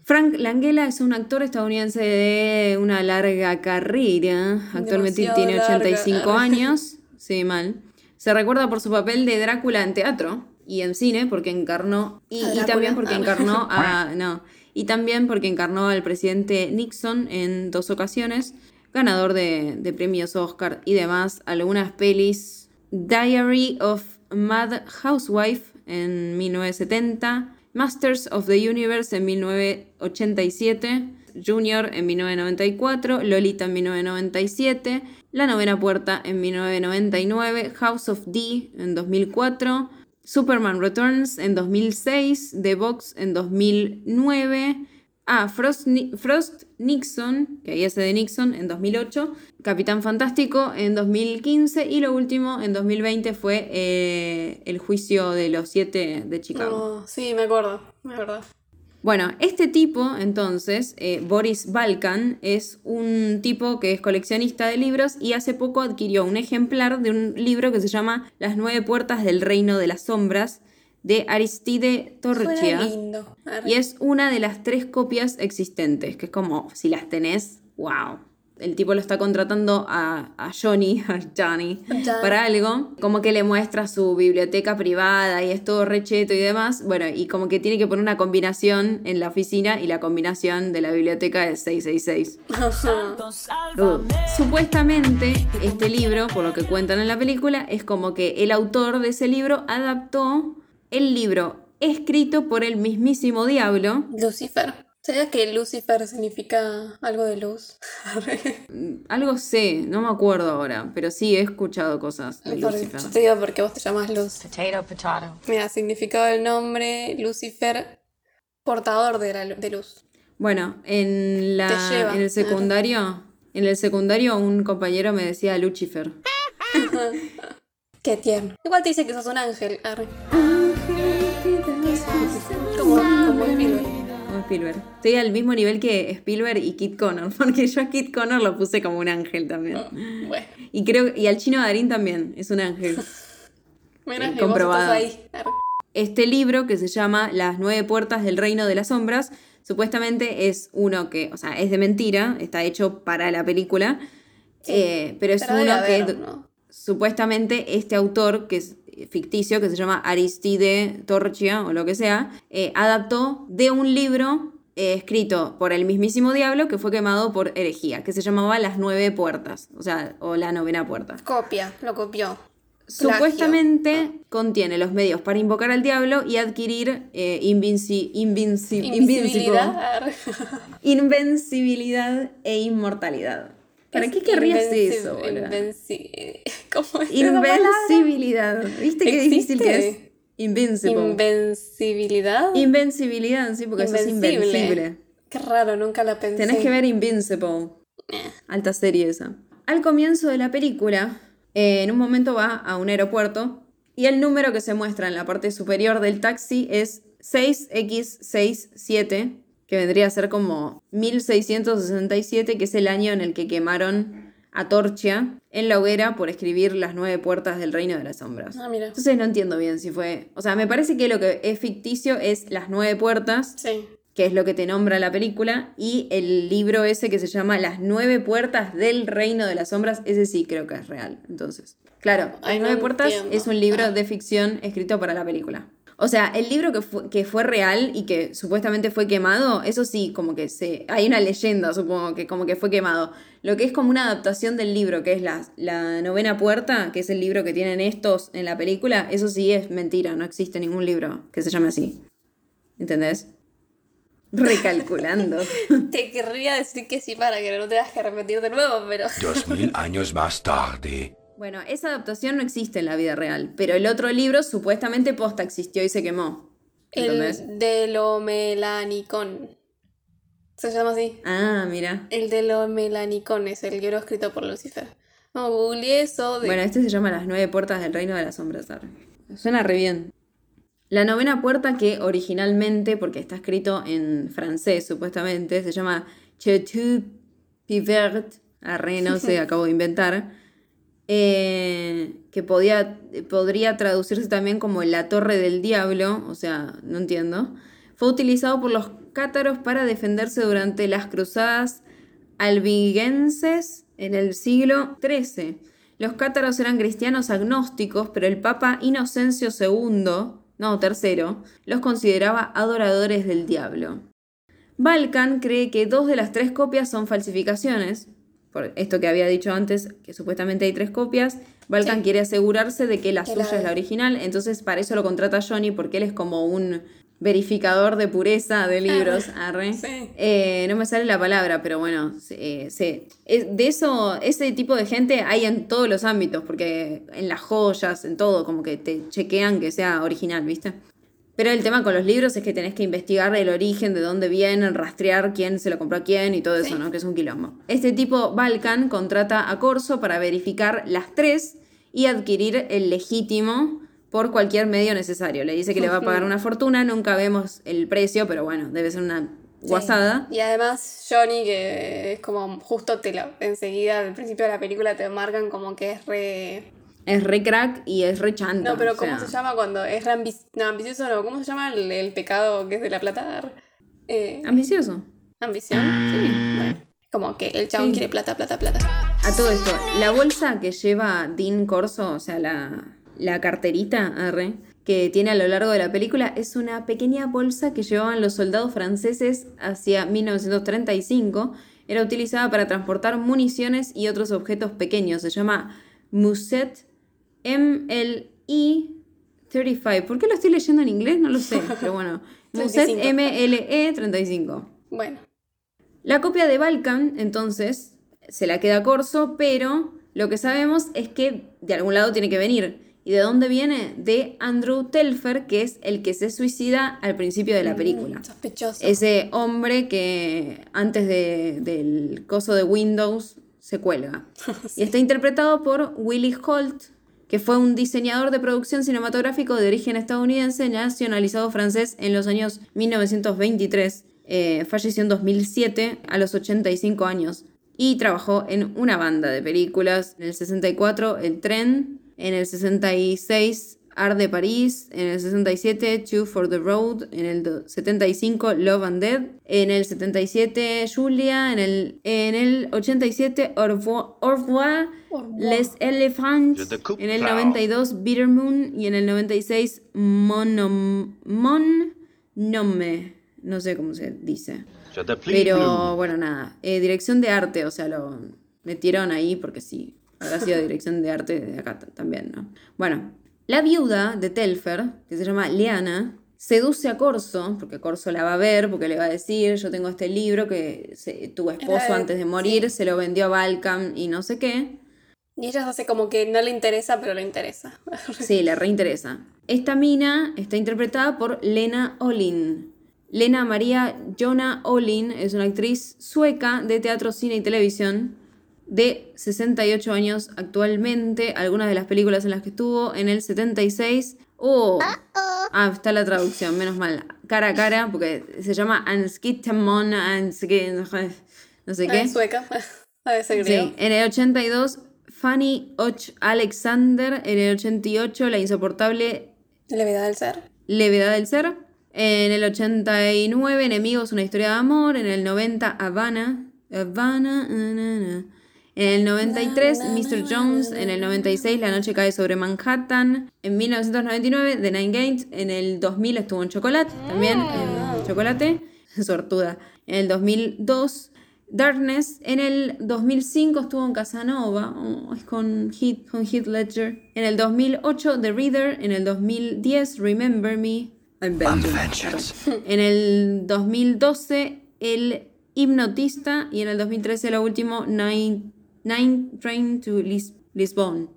Frank Langella es un actor estadounidense de una larga carrera. Actualmente Demasiado tiene larga. 85 años. Sí, mal. Se recuerda por su papel de Drácula en teatro y en cine porque encarnó y, también porque Ah. encarnó a no y también porque encarnó al presidente Nixon en dos ocasiones, ganador de, de premios Oscar y demás. Algunas pelis: Diary of Mad Housewife en 1970, Masters of the Universe en 1987, Junior en 1994, Lolita en 1997, La Novena Puerta en 1999, House of D en 2004, Superman Returns en 2006, The Box en 2009, ah, Frost, Ni- Frost Nixon, que ahí hace de Nixon en 2008, Capitán Fantástico en 2015 y lo último en 2020 fue eh, el juicio de los siete de Chicago. No, sí, me acuerdo. Me acuerdo. Bueno, este tipo, entonces, eh, Boris Balkan, es un tipo que es coleccionista de libros y hace poco adquirió un ejemplar de un libro que se llama Las nueve puertas del reino de las sombras de Aristide Torchia. lindo. Arre. Y es una de las tres copias existentes, que es como, si las tenés, wow. El tipo lo está contratando a, a Johnny, a Johnny, Johnny. para algo, como que le muestra su biblioteca privada y es todo recheto y demás. Bueno, y como que tiene que poner una combinación en la oficina y la combinación de la biblioteca es 666. Uh. Supuestamente, este libro, por lo que cuentan en la película, es como que el autor de ese libro adaptó el libro escrito por el mismísimo diablo Lucifer. ¿Sabías que Lucifer significa algo de luz? Algo sé, no me acuerdo ahora, pero sí he escuchado cosas de Por- Lucifer. yo te digo porque vos te llamas Luz. Potato, potato. Mira, significado del nombre Lucifer, portador de, la, de luz. Bueno, en, la, lleva. en el secundario, en el secundario un compañero me decía Lucifer. Qué tierno. Igual te dice que sos un ángel. arre. Como, como Spielberg. Como Spielberg. Estoy al mismo nivel que Spielberg y Kit Connor, porque yo a Kit Connor lo puse como un ángel también. Bueno, Y creo y al chino Darín también es un ángel. mira, Eh, comprobado. ahí. Este libro que se llama Las nueve puertas del reino de las sombras, supuestamente es uno que, o sea, es de mentira, está hecho para la película, eh, pero es Pero uno que supuestamente este autor, que es ficticio, que se llama Aristide Torchia o lo que sea, eh, adaptó de un libro eh, escrito por el mismísimo diablo que fue quemado por herejía, que se llamaba Las nueve puertas, o sea, o la novena puerta. Copia, lo copió. Plagio. Supuestamente contiene los medios para invocar al diablo y adquirir eh, invinci- invencibilidad e inmortalidad. ¿Para qué querrías eso, invenci- ¿Cómo es? Invencibilidad. ¿Viste qué difícil que es? Invincible. Invencibilidad. Invencibilidad, sí, porque sos Invencible. invencible. Qué raro, nunca la pensé. Tenés que ver Invincible. Eh. Alta serie esa. Al comienzo de la película, eh, en un momento va a un aeropuerto y el número que se muestra en la parte superior del taxi es 6X67, que vendría a ser como 1667, que es el año en el que quemaron a Torchia en la hoguera por escribir las nueve puertas del reino de las sombras. Ah, mira. Entonces no entiendo bien si fue... O sea, me parece que lo que es ficticio es las nueve puertas Sí. que es lo que te nombra la película, y el libro ese que se llama Las nueve puertas del reino de las sombras, ese sí creo que es real. Entonces, claro, Ay, Las no nueve puertas entiendo. es un libro de ficción escrito para la película. O sea, el libro que fue, que fue real y que supuestamente fue quemado, eso sí, como que se. Hay una leyenda, supongo, que como que fue quemado. Lo que es como una adaptación del libro, que es la, la novena puerta, que es el libro que tienen estos en la película, eso sí es mentira, no existe ningún libro que se llame así. ¿Entendés? Recalculando. Te querría decir que sí para que no tengas que repetir de nuevo, pero. Dos mil años más tarde. Bueno, esa adaptación no existe en la vida real, pero el otro libro supuestamente posta existió y se quemó. ¿Entendés? El de lo melanicón. Se llama así. Ah, mira. El de lo melanicón es el libro escrito por Lucifer. No, googleé eso de. Bueno, este se llama Las nueve puertas del reino de las sombras. Suena re bien. La novena puerta que originalmente, porque está escrito en francés supuestamente, se llama Chetu Pivert, arre, no sé, acabo de inventar, eh, que podía, podría traducirse también como la torre del diablo, o sea, no entiendo, fue utilizado por los cátaros para defenderse durante las cruzadas albigenses en el siglo XIII. Los cátaros eran cristianos agnósticos, pero el Papa Inocencio II, no, tercero, los consideraba adoradores del diablo. Balkan cree que dos de las tres copias son falsificaciones. Por esto que había dicho antes, que supuestamente hay tres copias. Balkan Sí. quiere asegurarse de que la Que suya la- es la original. Entonces, para eso lo contrata Johnny, porque él es como un verificador de pureza de libros. Arre. sí. Eh, no me sale la palabra, pero bueno, eh, es- de eso, ese tipo de gente hay en todos los ámbitos, porque en las joyas, en todo, como que te chequean que sea original, ¿viste? Pero el tema con los libros es que tenés que investigar el origen, de dónde vienen, rastrear quién se lo compró a quién y todo eso, ¿no? Que es un quilombo. Este tipo, Balkan, contrata a Corso para verificar las tres y adquirir el legítimo por cualquier medio necesario. Le dice que le va a pagar una fortuna, nunca vemos el precio, pero bueno, debe ser una guasada. Y además, Johnny, que es como justo te lo. Enseguida, al principio de la película, te marcan como que es re. Es re crack y es re chanta. No, pero ¿cómo sea, se llama cuando es re No, ambicioso no. ¿Cómo se llama el, el pecado que es de la plata? Eh, Ambicioso. ¿Ambición? Sí. Bueno, como que el chabón Sí. quiere plata, plata, plata. A todo esto, la bolsa que lleva Dean Corso, o sea, la, la carterita, arre, que tiene a lo largo de la película, es una pequeña bolsa que llevaban los soldados franceses hacia 1935. Era utilizada para transportar municiones y otros objetos pequeños. Se llama Musette MLI 35. ¿Por qué lo estoy leyendo en inglés? No lo sé, pero bueno. Musette 35. MLE 35. Bueno, La copia de Balkan, entonces, se la queda Corso, pero lo que sabemos es que de algún lado tiene que venir. ¿Y de dónde viene? De Andrew Telfer, que es el que se suicida al principio de la película. sospechoso. Ese hombre que antes de- del coso de Windows se cuelga. Y está interpretado por Willie Holt, que fue un diseñador de producción cinematográfico de origen estadounidense, nacionalizado francés en los años 1923. Eh, falleció en 2007 a los 85 años. Y trabajó en una banda de películas. En el 64, El Tren. En el 66, Art de París, en el 67 Two for the Road, en el do- 75 Love and Dead, en el 77 Julia, en el, en el 87 Au revoir, Au revoir, Les Elephants, en el Clau. 92 Bitter Moon y en el 96 Monom, Mon Nome, no sé cómo se dice. Pero bueno, nada. Eh, dirección de arte, o sea, lo metieron ahí porque sí. Habrá sido dirección de arte de acá también, ¿no? Bueno, la viuda de Telfer, que se llama Liana, seduce a Corso, porque Corso la va a ver, porque le va a decir, yo tengo este libro que se- tu esposo antes de morir se lo vendió a Balkan y no sé qué. Y ella hace como que no le interesa, pero le interesa. Sí, le reinteresa. Esta mina está interpretada por Lena Olin. Lena María Jona Olin es una actriz sueca de teatro, cine y televisión de 68 años actualmente. Algunas de las películas en las que estuvo en el 76. Oh, ah, está la traducción, menos mal. Cara a cara, porque se llama Anskittamon, Anski- no sé Ah, qué. es sueca. Sí, en el 82, Fanny Och Alexander. En el 88, La insoportable Levedad del ser. levedad del ser. En el 89, Enemigos, una historia de amor. En el 90, Havana. Havana. na, na, na. En el 93, Mr. Jones. En el 96, La noche cae sobre Manhattan. En 1999, The Nine Gates. En el 2000 estuvo en Chocolate. También en Chocolate. Sortuda. En el 2002, Darkness. En el 2005 estuvo en Casanova. oh, es con Heath, con Heath Ledger. En el 2008, The Reader. En el 2010, Remember Me. I'm. Vengeance. En el 2012, El Hipnotista. Y en el 2013, lo último, Nine, Nine Train to Lis- Lisbon.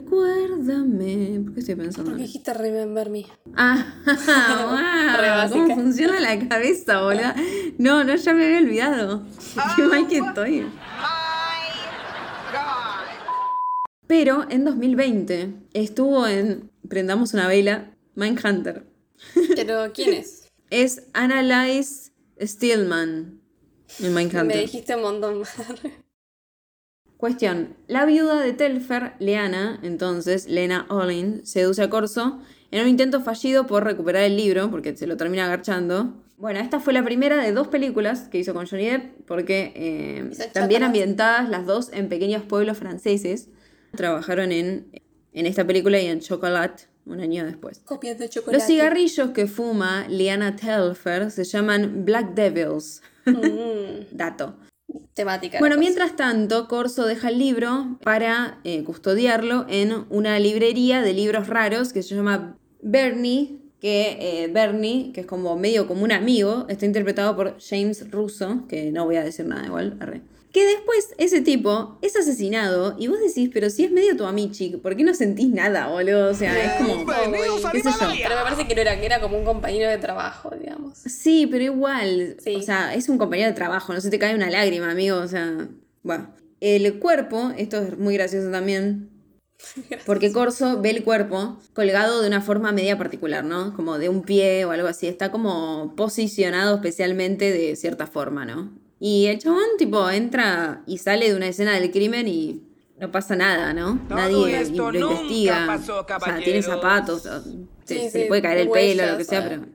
Recuérdame. ¿Por qué estoy pensando Porque dijiste remember me. Ah, wow. ¿Cómo funciona la cabeza, boludo? No, no, ya me había olvidado. Qué mal que estoy. Pero en 2020 estuvo en Prendamos una vela, Mindhunter. Pero, ¿quién es? Es Annalise Stillman en Me Mindhunter. dijiste un montón. Cuestión. La viuda de Telfer, Leana, entonces, Lena Olin, seduce a Corso en un intento fallido por recuperar el libro, porque se lo termina agarchando. Bueno, esta fue la primera de dos películas que hizo con Johnny Depp, porque eh, también Chocolate. ambientadas las dos en pequeños pueblos franceses. Trabajaron en, en esta película y en Chocolat un año después. Copias de chocolate. Los cigarrillos que fuma Liana Telfer se llaman Black Devils. Mm, Dato. Temática. Bueno, mientras tanto, Corso deja el libro para eh, custodiarlo en una librería de libros raros que se llama Bernie, que eh, Bernie, que es como medio como un amigo, está interpretado por James Russo, que no voy a decir nada igual, arre. Que después ese tipo es asesinado y vos decís, pero si es medio tu amichi, ¿por qué no sentís nada, boludo? O sea, es como... ¿Qué sé yo? Pero me parece que no era, que era como un compañero de trabajo, digamos. Sí, pero igual, Sí. o sea, es un compañero de trabajo, no se te cae una lágrima, amigo, o sea, bueno. El cuerpo, esto es muy gracioso también, porque Corso ve el cuerpo colgado de una forma media particular, ¿no? Como de un pie o algo así, está como posicionado especialmente de cierta forma, ¿no? Y el chabón, tipo, entra y sale de una escena del crimen y no pasa nada, ¿no? Todo Nadie lo investiga. pasó, o sea, tiene zapatos, o- se, Sí, se le puede caer el pelo, lo que sea, ah. pero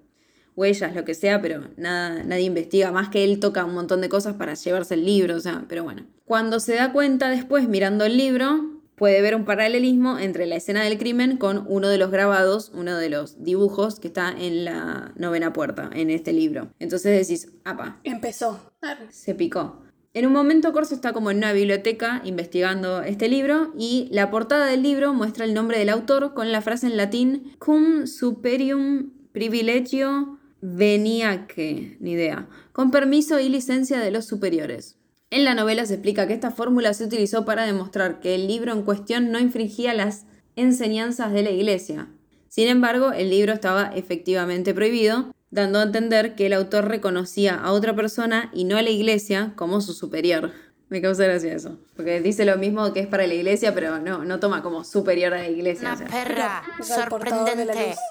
huellas, lo que sea, pero nada, nadie investiga, más que él toca un montón de cosas para llevarse el libro, o sea, pero bueno. Cuando se da cuenta después, mirando el libro, puede ver un paralelismo entre la escena del crimen con uno de los grabados, uno de los dibujos que está en la novena puerta, en este libro. Entonces decís, apa, Empezó. Se picó. En un momento Corso está como en una biblioteca investigando este libro y la portada del libro muestra el nombre del autor con la frase en latín cum superium privilegio Veniaque, ni idea, con permiso y licencia de los superiores. En la novela se explica que esta fórmula se utilizó para demostrar que el libro en cuestión no infringía las enseñanzas de la iglesia. Sin embargo, el libro estaba efectivamente prohibido, dando a entender que el autor reconocía a otra persona y no a la iglesia como su superior. Me causa gracia eso, porque dice lo mismo que es para la iglesia, pero no, no toma como superior a la iglesia. o sea, perra luz.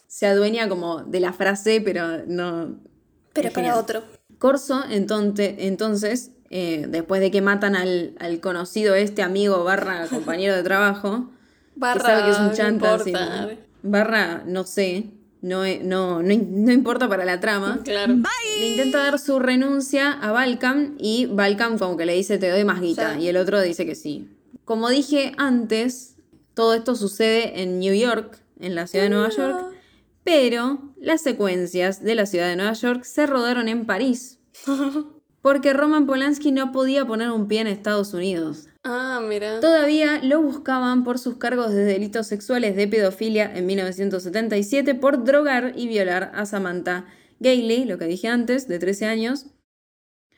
se adueña como de la frase, pero no... Pero es para genial. otro. Corso, entonces, entonces eh, después de que matan al, al conocido este amigo barra compañero de trabajo, que Barra, sabe que es un no chanta, sí, importa. ¿no? barra, no sé, no, no, no, no importa para la trama, Claro. le intenta dar su renuncia a Balcam y Balcam como que le dice te doy más guita Sí. y el otro dice que sí. Como dije antes, todo esto sucede en New York, en la ciudad de Nueva York, pero las secuencias de la ciudad de Nueva York se rodaron en París. Porque Roman Polanski no podía poner un pie en Estados Unidos. Ah, mira. Todavía lo buscaban por sus cargos de delitos sexuales de pedofilia en 1977 por drogar y violar a Samantha Gailey, lo que dije antes, de 13 años.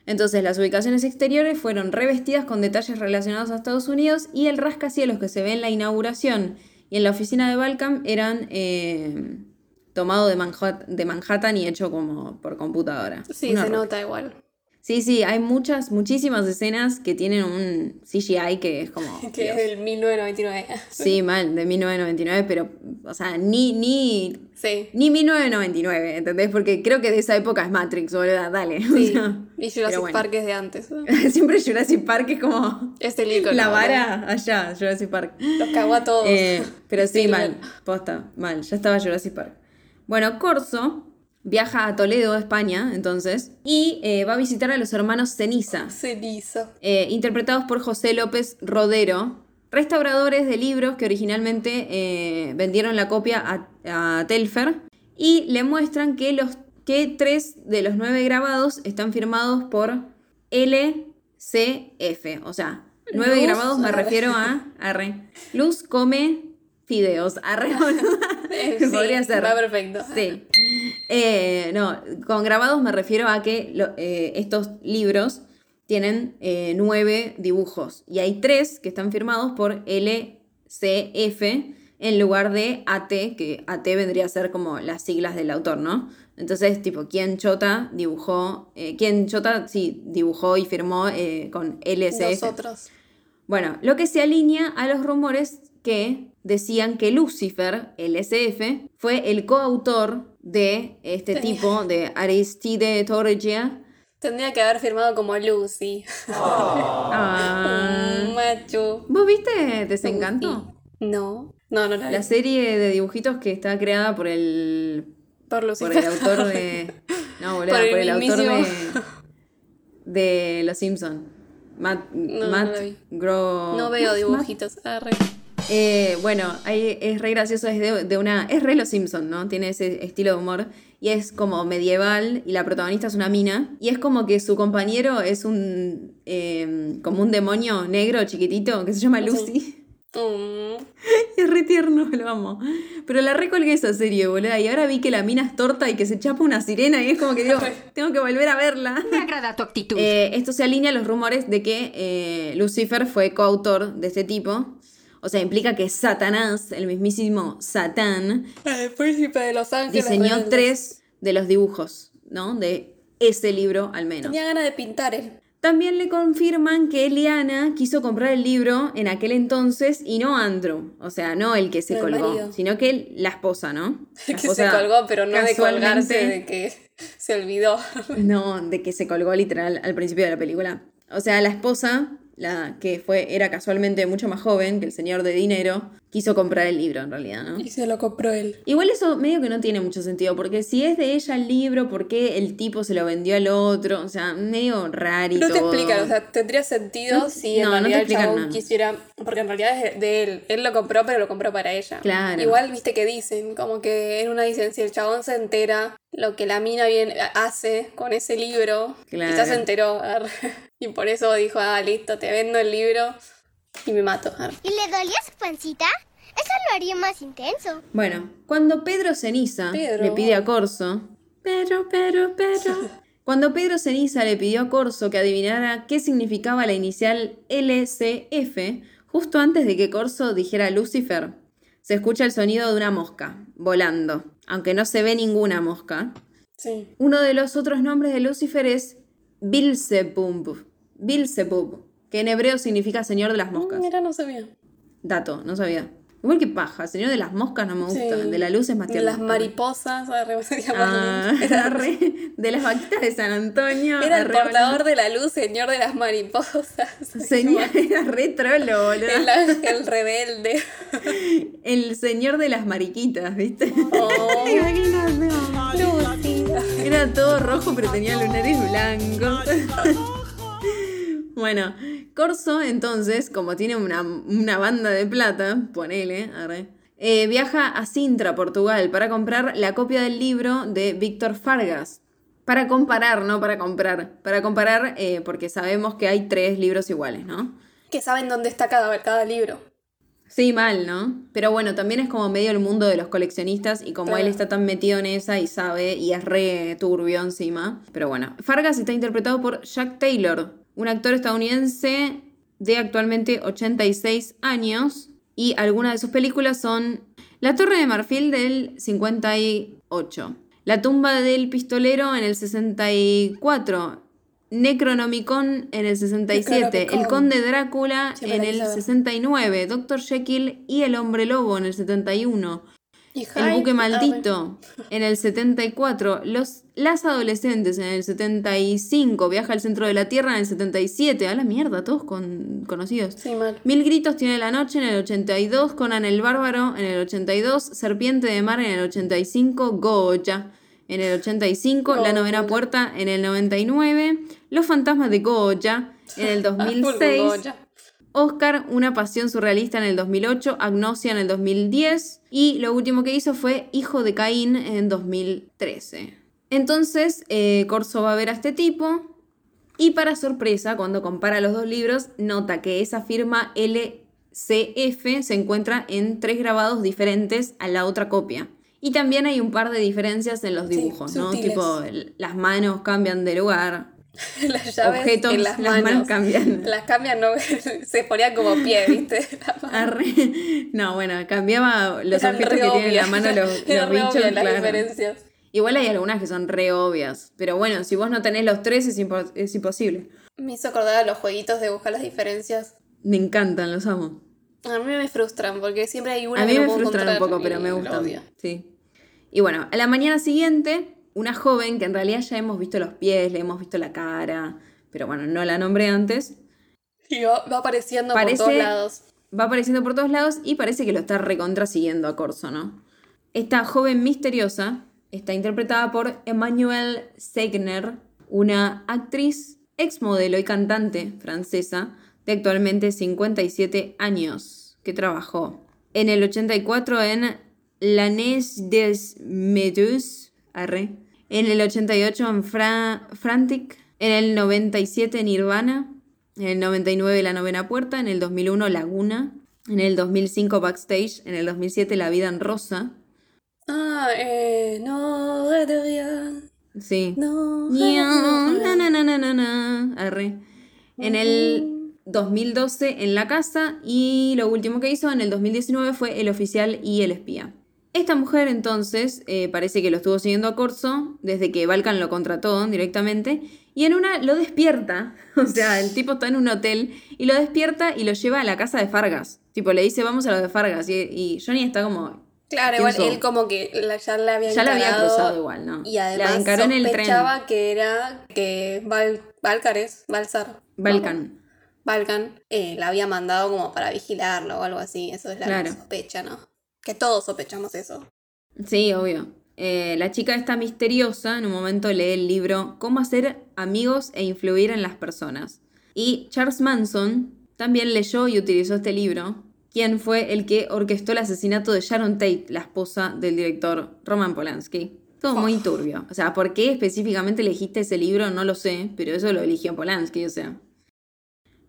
Entonces las ubicaciones exteriores fueron revestidas con detalles relacionados a Estados Unidos y el rascacielos que se ve en la inauguración y en la oficina de Balcam eran eh, tomado de, Manhat- de Manhattan y hecho como por computadora. Sí, Una se roca. nota igual. Sí, sí, hay muchas, muchísimas escenas que tienen un CGI que es como... Que Dios. es del 1999. Sí, mal, de 1999, pero, o sea, ni, ni, Sí. ni 1999, ¿entendés? Porque creo que de esa época es Matrix, boluda, dale. o Sí. sea, Y Jurassic bueno. Park es de antes. Siempre Jurassic Park es como Es el icono. la vara allá, Jurassic Park. Los cagó a todos. Eh, pero sí, mal, mal. posta, mal, ya estaba Jurassic Park. Bueno, Corso viaja a Toledo, España, entonces, y eh, va a visitar a los hermanos Ceniza. Ceniza. eh, interpretados por José López Rodero, restauradores de libros que originalmente eh, vendieron la copia a, a Telfer y le muestran que, los, que tres de los nueve grabados están firmados por LCF, o sea, nueve Luz, grabados me refiero a arre. Luz come fideos. Eh, sí, Podría ser. Va perfecto. Sí. Eh, no, con grabados me refiero a que lo- eh, estos libros tienen eh, nueve dibujos y hay tres que están firmados por LCF en lugar de AT, que AT vendría a ser como las siglas del autor, ¿no? Entonces, tipo, ¿quién Chota dibujó? ¿Quién Chota, sí, dibujó y firmó con LCF? Nosotros. Bueno, lo que se alinea a los rumores que decían que Lucifer, el SF, fue el coautor de este Tenía- tipo de Aristide Torgia. Tendría que haber firmado como Lucy. Ah. Un macho. ¿Vos viste Desencanto? No. No, no la vi. La serie de dibujitos que está creada por el, Por por Lucifer. el autor de... No, boludo, Por por el el, autor de, de Los Simpson. Matt, no Matt. Grow- No veo Matt- dibujitos. Arre. Eh, bueno, ahí es re gracioso, es de, de una. Es re Los Simpson, ¿no? Tiene ese estilo de humor. Y es como medieval, y la protagonista es una mina. Y es como que su compañero es un. eh, como un demonio negro chiquitito que se llama Lucy. Mm. es re tierno, lo amo. Pero la recolgué esa serie, boluda. Y ahora vi que la mina es torta y que se chapa una sirena. Y es como que digo, tengo que volver a verla. Me agrada tu actitud. Eh, esto se alinea a los rumores de que eh, Lucifer fue coautor de este tipo. O sea, implica que Satanás, el mismísimo Satán, El príncipe de Los Ángeles. diseñó rebeldes. tres de los dibujos, ¿no? De ese libro al menos. Tenía ganas de pintar él. También le confirman que Eliana quiso comprar el libro en aquel entonces y no Andrew. O sea, no el que se No colgó, sino que la esposa, ¿no? La que se colgó, pero no de colgarse, de que se olvidó. No, de que se colgó literal al principio de la película. O sea, la esposa, la que fue, era casualmente mucho más joven que el señor de dinero, quiso comprar el libro en realidad, ¿no? Y se lo compró él. Igual eso medio que no tiene mucho sentido, porque si es de ella el libro, ¿por qué el tipo se lo vendió al otro? O sea, medio rarito. No te explican, o sea, tendría sentido No- si en no, no te realidad el chabón quisiera. Porque en realidad es de- él. Él lo compró, pero lo compró para ella. Claro. Igual viste que dicen, como que en una dicen, si el chabón se entera lo que la mina bien hace con ese libro, Claro. quizás se enteró. Y por eso dijo, ah, listo, te vendo el libro y me mato. ¿Y le dolía su pancita? Eso lo haría más intenso. Bueno, cuando Pedro Ceniza Pedro. le pide a Corso Pero, pero, pero. Cuando Pedro Ceniza le pidió a Corso que adivinara qué significaba la inicial LCF, justo antes de que Corso dijera Lucifer, se escucha el sonido de una mosca volando, aunque no se ve ninguna mosca. Sí. Uno de los otros nombres de Lucifer es Bilzebub, Bilzebub, que en hebreo significa señor de las moscas. Mira, no sabía. Dato, no sabía. Igual que paja, señor de las moscas no me gusta, Sí. de la luz es más De las mariposas, arre, Ah, lindo. era re- de las vaquitas de San Antonio. Era el re- portador de la luz, señor de las mariposas. Señor, era re trolo, boludo. El ángel rebelde. El señor de las mariquitas, ¿viste? Oh, Imagínate. Era todo rojo, pero tenía lunares blancos. bueno, Corso, entonces, como tiene una, una banda de plata, ponele, arre, eh, viaja a Sintra, Portugal, para comprar la copia del libro de Víctor Fargas. Para comparar, no para comprar. Para comparar, eh, porque sabemos que hay tres libros iguales, ¿no? Que saben dónde está cada, cada libro. Sí, mal, ¿no? Pero bueno, también es como medio el mundo de los coleccionistas y como Claro. él está tan metido en esa y sabe y es re turbio encima. Pero bueno, Fargas está interpretado por Jack Taylor, un actor estadounidense de actualmente 86 años y algunas de sus películas son La Torre de Marfil del 58, La tumba del pistolero en el 64, Necronomicon en el 67, El. Conde Drácula en el quise ver. 69, Doctor Jekyll y el Hombre Lobo en el 71, Y El Buque. Maldito en el 74, los, Las Adolescentes en el 75, Viaja al Centro de la Tierra en el 77, a la mierda, todos con, conocidos. Sí, mal. Mil Gritos tiene la noche en el 82, Conan el Bárbaro en el 82, Serpiente de Mar en el 85, Goya en el 85, La Novena. Puerta en el 99, Los Fantasmas de Goya en el Full 2006, Goya. Oscar, Una Pasión Surrealista en el 2008, Agnosia en el 2010 y lo último que hizo fue Hijo de Caín en 2013. Entonces, eh, Corso va a ver a este tipo y para sorpresa, cuando compara los dos libros, nota que esa firma LCF se encuentra en tres grabados diferentes a la otra copia. Y también hay un par de diferencias en los Sí, dibujos, ¿no? Tipo, las manos cambian de lugar, Las llaves objetos, en las, las manos. manos cambian. Las cambian, no, se ponían como pie, ¿viste? No, bueno, cambiaba los Eran objetos que tienen en la mano los, los las claro. diferencias. Igual hay algunas que son re obvias. Pero bueno, si vos no tenés los tres es, impo- es imposible. Me hizo acordar a los jueguitos de buscar las diferencias. Me encantan, los amo. A mí me frustran porque siempre hay una A que mí no me puedo frustran un poco, pero me gustan. Sí. Y bueno, a la mañana siguiente, una joven que en realidad ya hemos visto los pies, le hemos visto la cara, pero bueno, no la nombré antes, Y va, va apareciendo Parece- por todos lados. va apareciendo por todos lados y parece que lo está recontra siguiendo a Corso, ¿no? Esta joven misteriosa está interpretada por Emmanuelle Segner, una actriz, exmodelo y cantante francesa de actualmente 57 años, que trabajó en el 84 en La Neige des Méduses, arre, en el 88 en Fra- Frantic, en el 97 Nirvana, en el 99 La Novena Puerta, en el 2001 Laguna, en el 2005 Backstage, en el 2007 La Vida en Rosa. Ah, eh, no, Sí. no, na, na, na, na, na, na, arre. En el 2012 en La Casa. Y lo último que hizo en el 2019 fue El Oficial y El Espía. Esta mujer entonces eh, parece que lo estuvo siguiendo a Corso desde que Balkan lo contrató directamente y en una lo despierta, o sea, el tipo está en un hotel y lo despierta y lo lleva a la casa de Fargas. Tipo, le dice vamos a lo de Fargas y, y Johnny está como... Claro, ¿Quién igual sos? él como que la- ya la había Ya la había cruzado igual, ¿no? Y además la en el tren. que era que Val, Valcares, Balsar, Balkan. Balkan, eh, la había mandado como para vigilarlo o algo así. Eso es la Claro. sospecha, ¿no? Que todos sospechamos eso. Sí, obvio. Eh, la chica esta misteriosa en un momento lee el libro Cómo hacer amigos e influir en las personas. Y Charles Manson también leyó y utilizó este libro, quien fue el que orquestó el asesinato de Sharon Tate, la esposa del director Roman Polanski. Todo muy turbio. O sea, ¿por qué específicamente elegiste ese libro? No lo sé, pero eso lo eligió Polanski, o sea.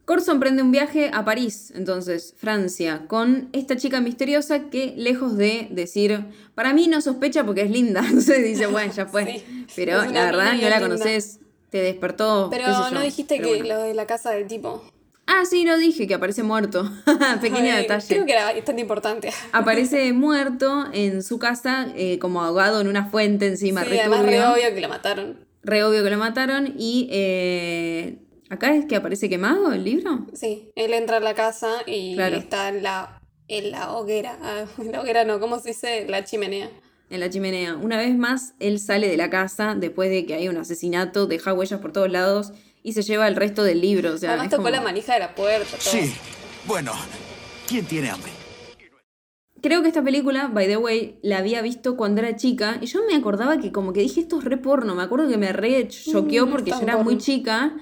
Corso emprende un viaje a París, entonces, Francia, con esta chica misteriosa que, lejos de decir, para mí no sospecha porque es linda, entonces dice, bueno, ya fue. Sí, Pero la verdad no la conoces, te despertó. Pero qué sé yo. no dijiste Pero que bueno. lo de la casa del tipo. Ah, sí, no dije que aparece muerto. Pequeño Ay, detalle. Creo que era bastante importante. Aparece muerto en su casa, eh, como ahogado en una fuente encima, sí, re además re obvio que lo mataron. Re obvio que lo mataron. Y eh, acá es que aparece quemado el libro. Sí, él entra a la casa y Claro. está en la, en la hoguera. Ah, en la hoguera no, ¿cómo se dice? La chimenea. En la chimenea. Una vez más, él sale de la casa después de que hay un asesinato, deja huellas por todos lados y se lleva el resto del libro. O sea, Además tocó como- la manija de la puerta. todo. Sí. Bueno, ¿quién tiene hambre? Creo que esta película, by the way, la había visto cuando era chica y yo me acordaba que como que dije esto es re porno. Me acuerdo que me re choqueó Mm, porque yo era muy chica,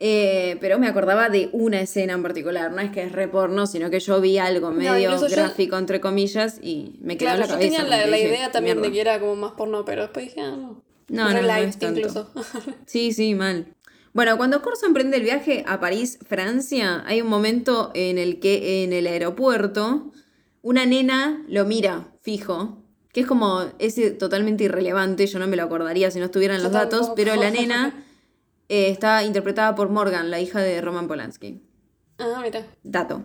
eh, pero me acordaba de una escena en particular. No es que es re porno, sino que yo vi algo medio yo- gráfico, entre comillas, y me quedó Claro, en la yo cabeza. tenía la, la dije, idea también de "Mierda". que era como más porno, pero después dije, ah, no. No, no, no es tanto. incluso. Sí, sí, mal. Bueno, cuando Corso emprende el viaje a París, Francia, hay un momento en el que en el aeropuerto una nena lo mira fijo, que es como, es totalmente irrelevante, yo no me lo acordaría si no estuvieran Yo los datos, tampoco. pero la nena eh, está interpretada por Morgan, la hija de Roman Polanski. ah. Dato.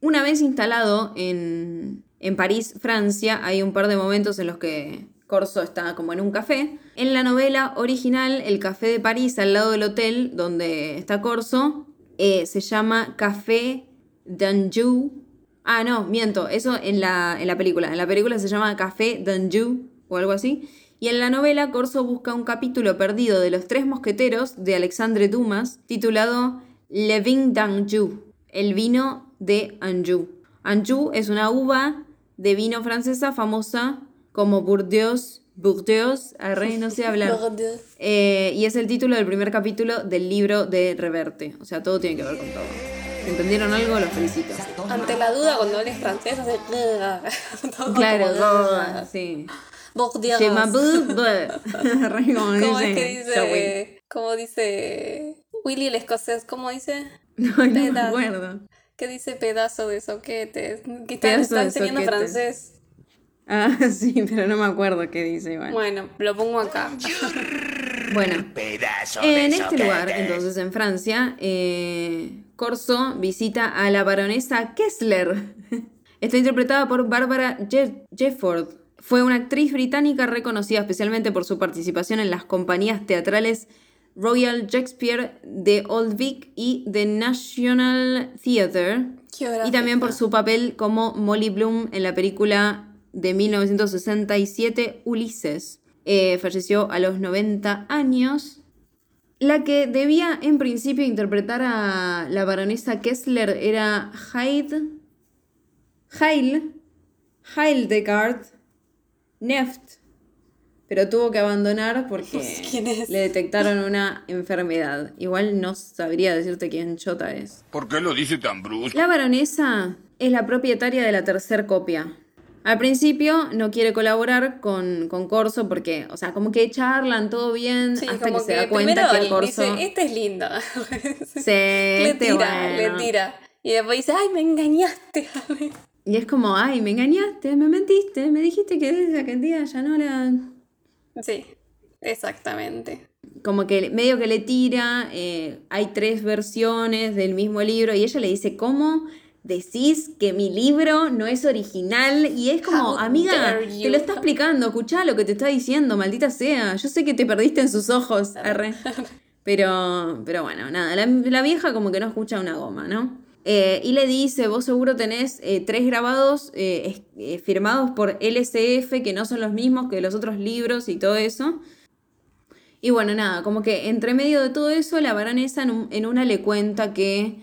Una vez instalado en, en París, Francia, hay un par de momentos en los que Corso está como en un café. En la novela original, el café de París, al lado del hotel donde está Corso, eh, se llama Café d'Anjou. Ah, no, miento, eso en la, en la película. En la película se llama Café d'Anjou o algo así. Y en la novela, Corso busca un capítulo perdido de Los Tres Mosqueteros de Alexandre Dumas, titulado Le Vin d'Anjou, el vino de Anjou. Anjou es una uva de vino francesa famosa como Bourdeaux, Bourdeaux, arre, no sé hablar. Eh, y es el título del primer capítulo del libro de Reverte. O sea, todo tiene que ver con todo. Si entendieron algo, los felicito. Ante la duda, cuando hables francés, hace. Todo Claro, sí. Je como ¿Cómo es que dice? ¿Cómo dice Willy el escocés? ¿Cómo dice? No, no me acuerdo. ¿Qué dice pedazo de soquetes? Que está, Pedazo está de enseñando soquete. francés. Ah, sí, pero no me acuerdo qué dice igual. Bueno, lo pongo acá. Bueno, Pedazo en este lugar, entonces en Francia, eh, Corso visita a la baronesa Kessler. Está interpretada por Barbara Je- Jefford. Fue una actriz británica reconocida especialmente por su participación en las compañías teatrales Royal Shakespeare, The Old Vic y The National Theatre. Y también por su papel como Molly Bloom en la película de 1967 Ulises. Eh, falleció a los 90 años. La que debía en principio interpretar a la baronesa Kessler era Hyde. Heil. Hildegard Neft. Pero tuvo que abandonar porque ¿Quién es? le detectaron una enfermedad. Igual no sabría decirte quién Chota es. ¿Por qué lo dice tan brusco? La baronesa es la propietaria de la tercer copia. Al principio no quiere colaborar con, con Corso porque, o sea, como que charlan todo bien Sí, hasta que se da cuenta que él Corso dice, este es lindo. se le este, tira, le tira. Y después dice, ay, me engañaste. Y es como, ay, me engañaste, me mentiste, me dijiste que desde aquel día ya no la... sí, exactamente. Como que medio que le tira, eh, hay tres versiones del mismo libro y ella le dice, ¿cómo decís que mi libro no es original? Y es como, How amiga, te you". lo está explicando, escuchá lo que te está diciendo, maldita sea. Yo sé que te perdiste en sus ojos, arre. Pero, pero bueno, nada, la, la vieja como que no escucha una goma, ¿no? Eh, y le dice, vos seguro tenés eh, tres grabados eh, eh, firmados por LCF que no son los mismos que los otros libros y todo eso. Y bueno, nada, como que entre medio de todo eso, la baronesa en, un- en una le cuenta que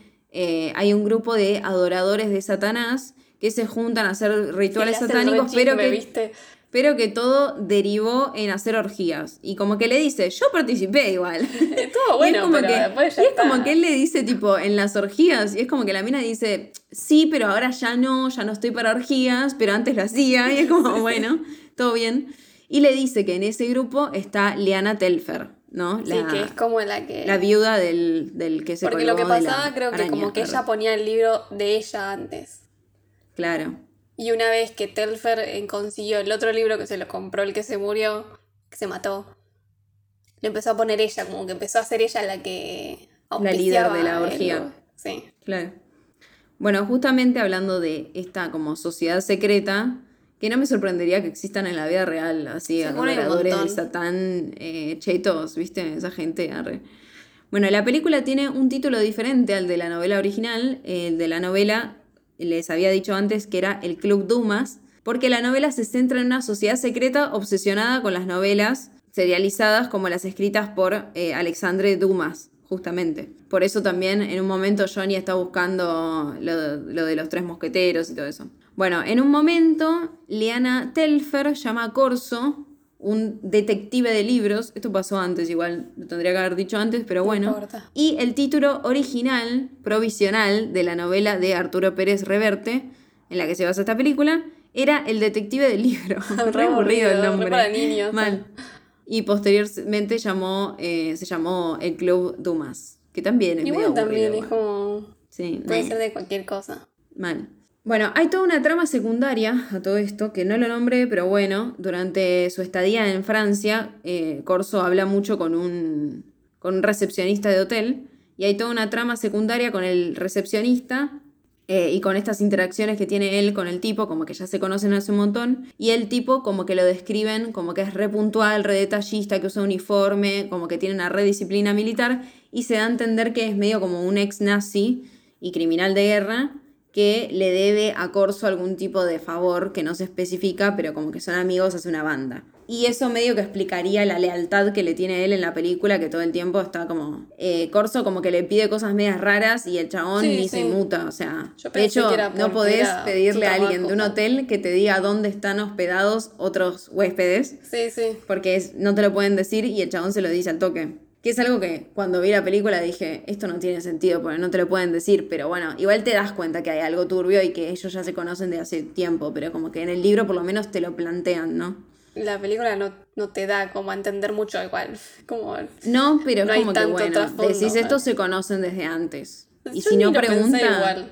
hay un grupo de adoradores de Satanás que se juntan a hacer rituales satánicos, pero que, ¿viste? Pero que todo derivó en hacer orgías. Y como que le dice, yo participé igual. Estuvo Y bueno, es como pero que, después ya y es está. como que él le dice, tipo, en las orgías, y es como que la mina dice, sí, pero ahora ya no, ya no estoy para orgías, pero antes lo hacía, y es como, bueno, todo bien. Y le dice que en ese grupo está Liana Telfer. ¿no? Sí, que es como la que... la viuda del, del que se Porque lo que pasaba creo que araña. como que ella ponía el libro de ella antes. Claro. Y una vez que Telfer consiguió el otro libro que se lo compró el que se murió, que se mató, lo empezó a poner ella, como que empezó a ser ella la que La líder de la el- orgía. Sí. Claro. Bueno, justamente hablando de esta como sociedad secreta, que no me sorprendería que existan en la vida real, así, adoradores de. Satán, eh, chetos, ¿viste? Esa gente. arre. Bueno, la película tiene un título diferente al de la novela original. El de la novela, les había dicho antes que era El Club Dumas, porque la novela se centra en una sociedad secreta obsesionada con las novelas serializadas como las escritas por eh, Alexandre Dumas, justamente. Por eso también en un momento Johnny está buscando lo, lo de los tres mosqueteros y todo eso. Bueno, en un momento Liana Telfer llama a Corso, un detective de libros, esto pasó antes, igual lo tendría que haber dicho antes, pero bueno. importa. Y el título original, provisional, de la novela de Arturo Pérez Reverte, en la que se basa esta película, era El detective del libro. Re aburrido el aburrido, re nombre. para niños. Mal. Y posteriormente llamó, eh, se llamó El Club Dumas, que también es Igual medio también aburrido, es como... Sí, Puede ser de cualquier cosa. Mal. Bueno, hay toda una trama secundaria a todo esto, que no lo nombré, pero bueno, durante su estadía en Francia, eh, Corso habla mucho con un, con un recepcionista de hotel, y hay toda una trama secundaria con el recepcionista eh, y con estas interacciones que tiene él con el tipo, como que ya se conocen hace un montón, y el tipo como que lo describen como que es re puntual, re detallista, que usa uniforme, como que tiene una re disciplina militar, y se da a entender que es medio como un ex nazi y criminal de guerra, que le debe a Corso algún tipo de favor que no se especifica, pero como que son amigos hace una banda. Y eso medio que explicaría la lealtad que le tiene él en la película, que todo el tiempo está como... eh, Corso como que le pide cosas medias raras y el chabón Sí, ni se muta, o sea... Yo de hecho, no podés pedirle a alguien de un hotel que te diga dónde están hospedados otros huéspedes, Sí, sí. porque es- no te lo pueden decir y el chabón se lo dice al toque. Que es algo que cuando vi la película dije, esto no tiene sentido porque no te lo pueden decir, pero bueno, igual te das cuenta que hay algo turbio y que ellos ya se conocen de hace tiempo, pero como que en el libro por lo menos te lo plantean, ¿no? La película no, no te da como a entender mucho igual. Como... No, pero No es hay como que tanto bueno, decís ¿no? estos se conocen desde antes. Y si no lo pensé pregunta... igual.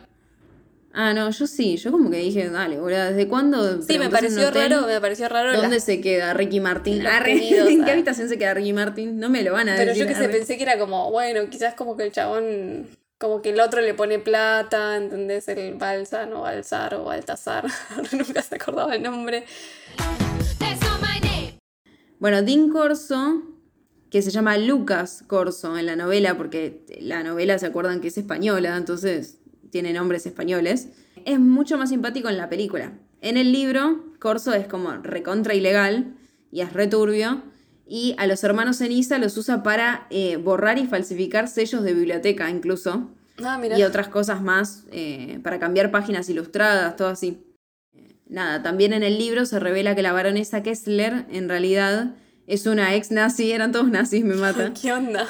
Ah, no, yo sí, yo como que dije, dale, boludo, ¿desde cuándo? Sí, me pareció raro, me pareció raro. ¿Dónde se queda Ricky Martin? Arre, pedidos, ¿En qué ah. habitación se queda Ricky Martin? No me lo van a Pero decir. yo que arre. pensé que era como, bueno, quizás como que el chabón, como que el otro le pone plata, ¿entendés? El Balsan o Balsar o Baltasar, nunca se acordaba el nombre. Bueno, Dean Corso, que se llama Lucas Corso en la novela, porque la novela se acuerdan que es española, entonces tiene nombres españoles, es mucho más simpático en la película. En el libro, Corso es como recontra ilegal y es returbio, y a los hermanos Ceniza los usa para eh, borrar y falsificar sellos de biblioteca incluso, Ah, mira. y otras cosas más, eh, para cambiar páginas ilustradas, todo así. Nada, también en el libro se revela que la baronesa Kessler en realidad es una ex nazi, eran todos nazis, me mata. ¿Qué onda?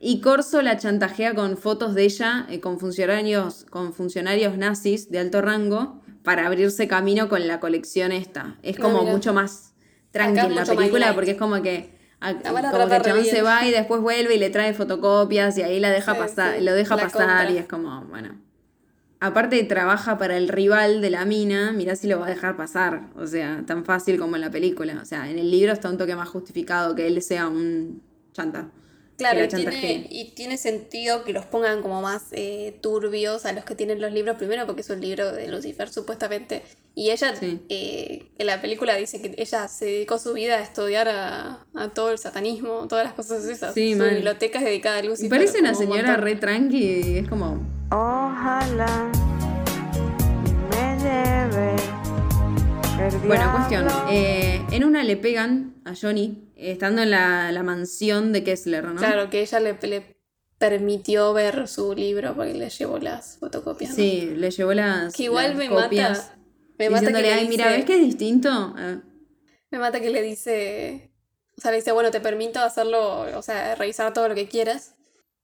Y Corso la chantajea con fotos de ella eh, con, funcionarios, con funcionarios nazis de alto rango para abrirse camino con la colección esta. Es Ah, como mucho más tranqui Acá en la película porque es como que... a- La van a como que bien. se va y después vuelve y le trae fotocopias y ahí la deja Sí, pasar, sí, lo deja pasar compra. y es como, bueno. Aparte trabaja para el rival de la mina, mirá si lo va a dejar pasar. O sea, tan fácil como en la película. O sea, en el libro está un toque más justificado que él sea un chanta. Claro, y tiene, y tiene sentido que los pongan como más eh, turbios a los que tienen los libros, primero porque es un libro de Lucifer supuestamente, y ella Sí. eh, en la película dice que ella se dedicó su vida a estudiar a, a todo el satanismo, todas las cosas esas. Sí, su mal. biblioteca es dedicada a Y Lucifer. parece una un señora re tranqui y es como... Ojalá me lleve Bueno, cuestión. eh, en una le pegan a Johnny, eh, estando en la, la mansión de Kessler, ¿no? Claro, que ella le, le permitió ver su libro porque le llevó las fotocopias. ¿no? Sí, le llevó las, Que igual las me copias, mata. Me mata que le ay, mira, dice- ¿ves que es distinto? Ah, Me mata que le dice, o sea, le dice, bueno, te permito hacerlo, o sea, revisar todo lo que quieras,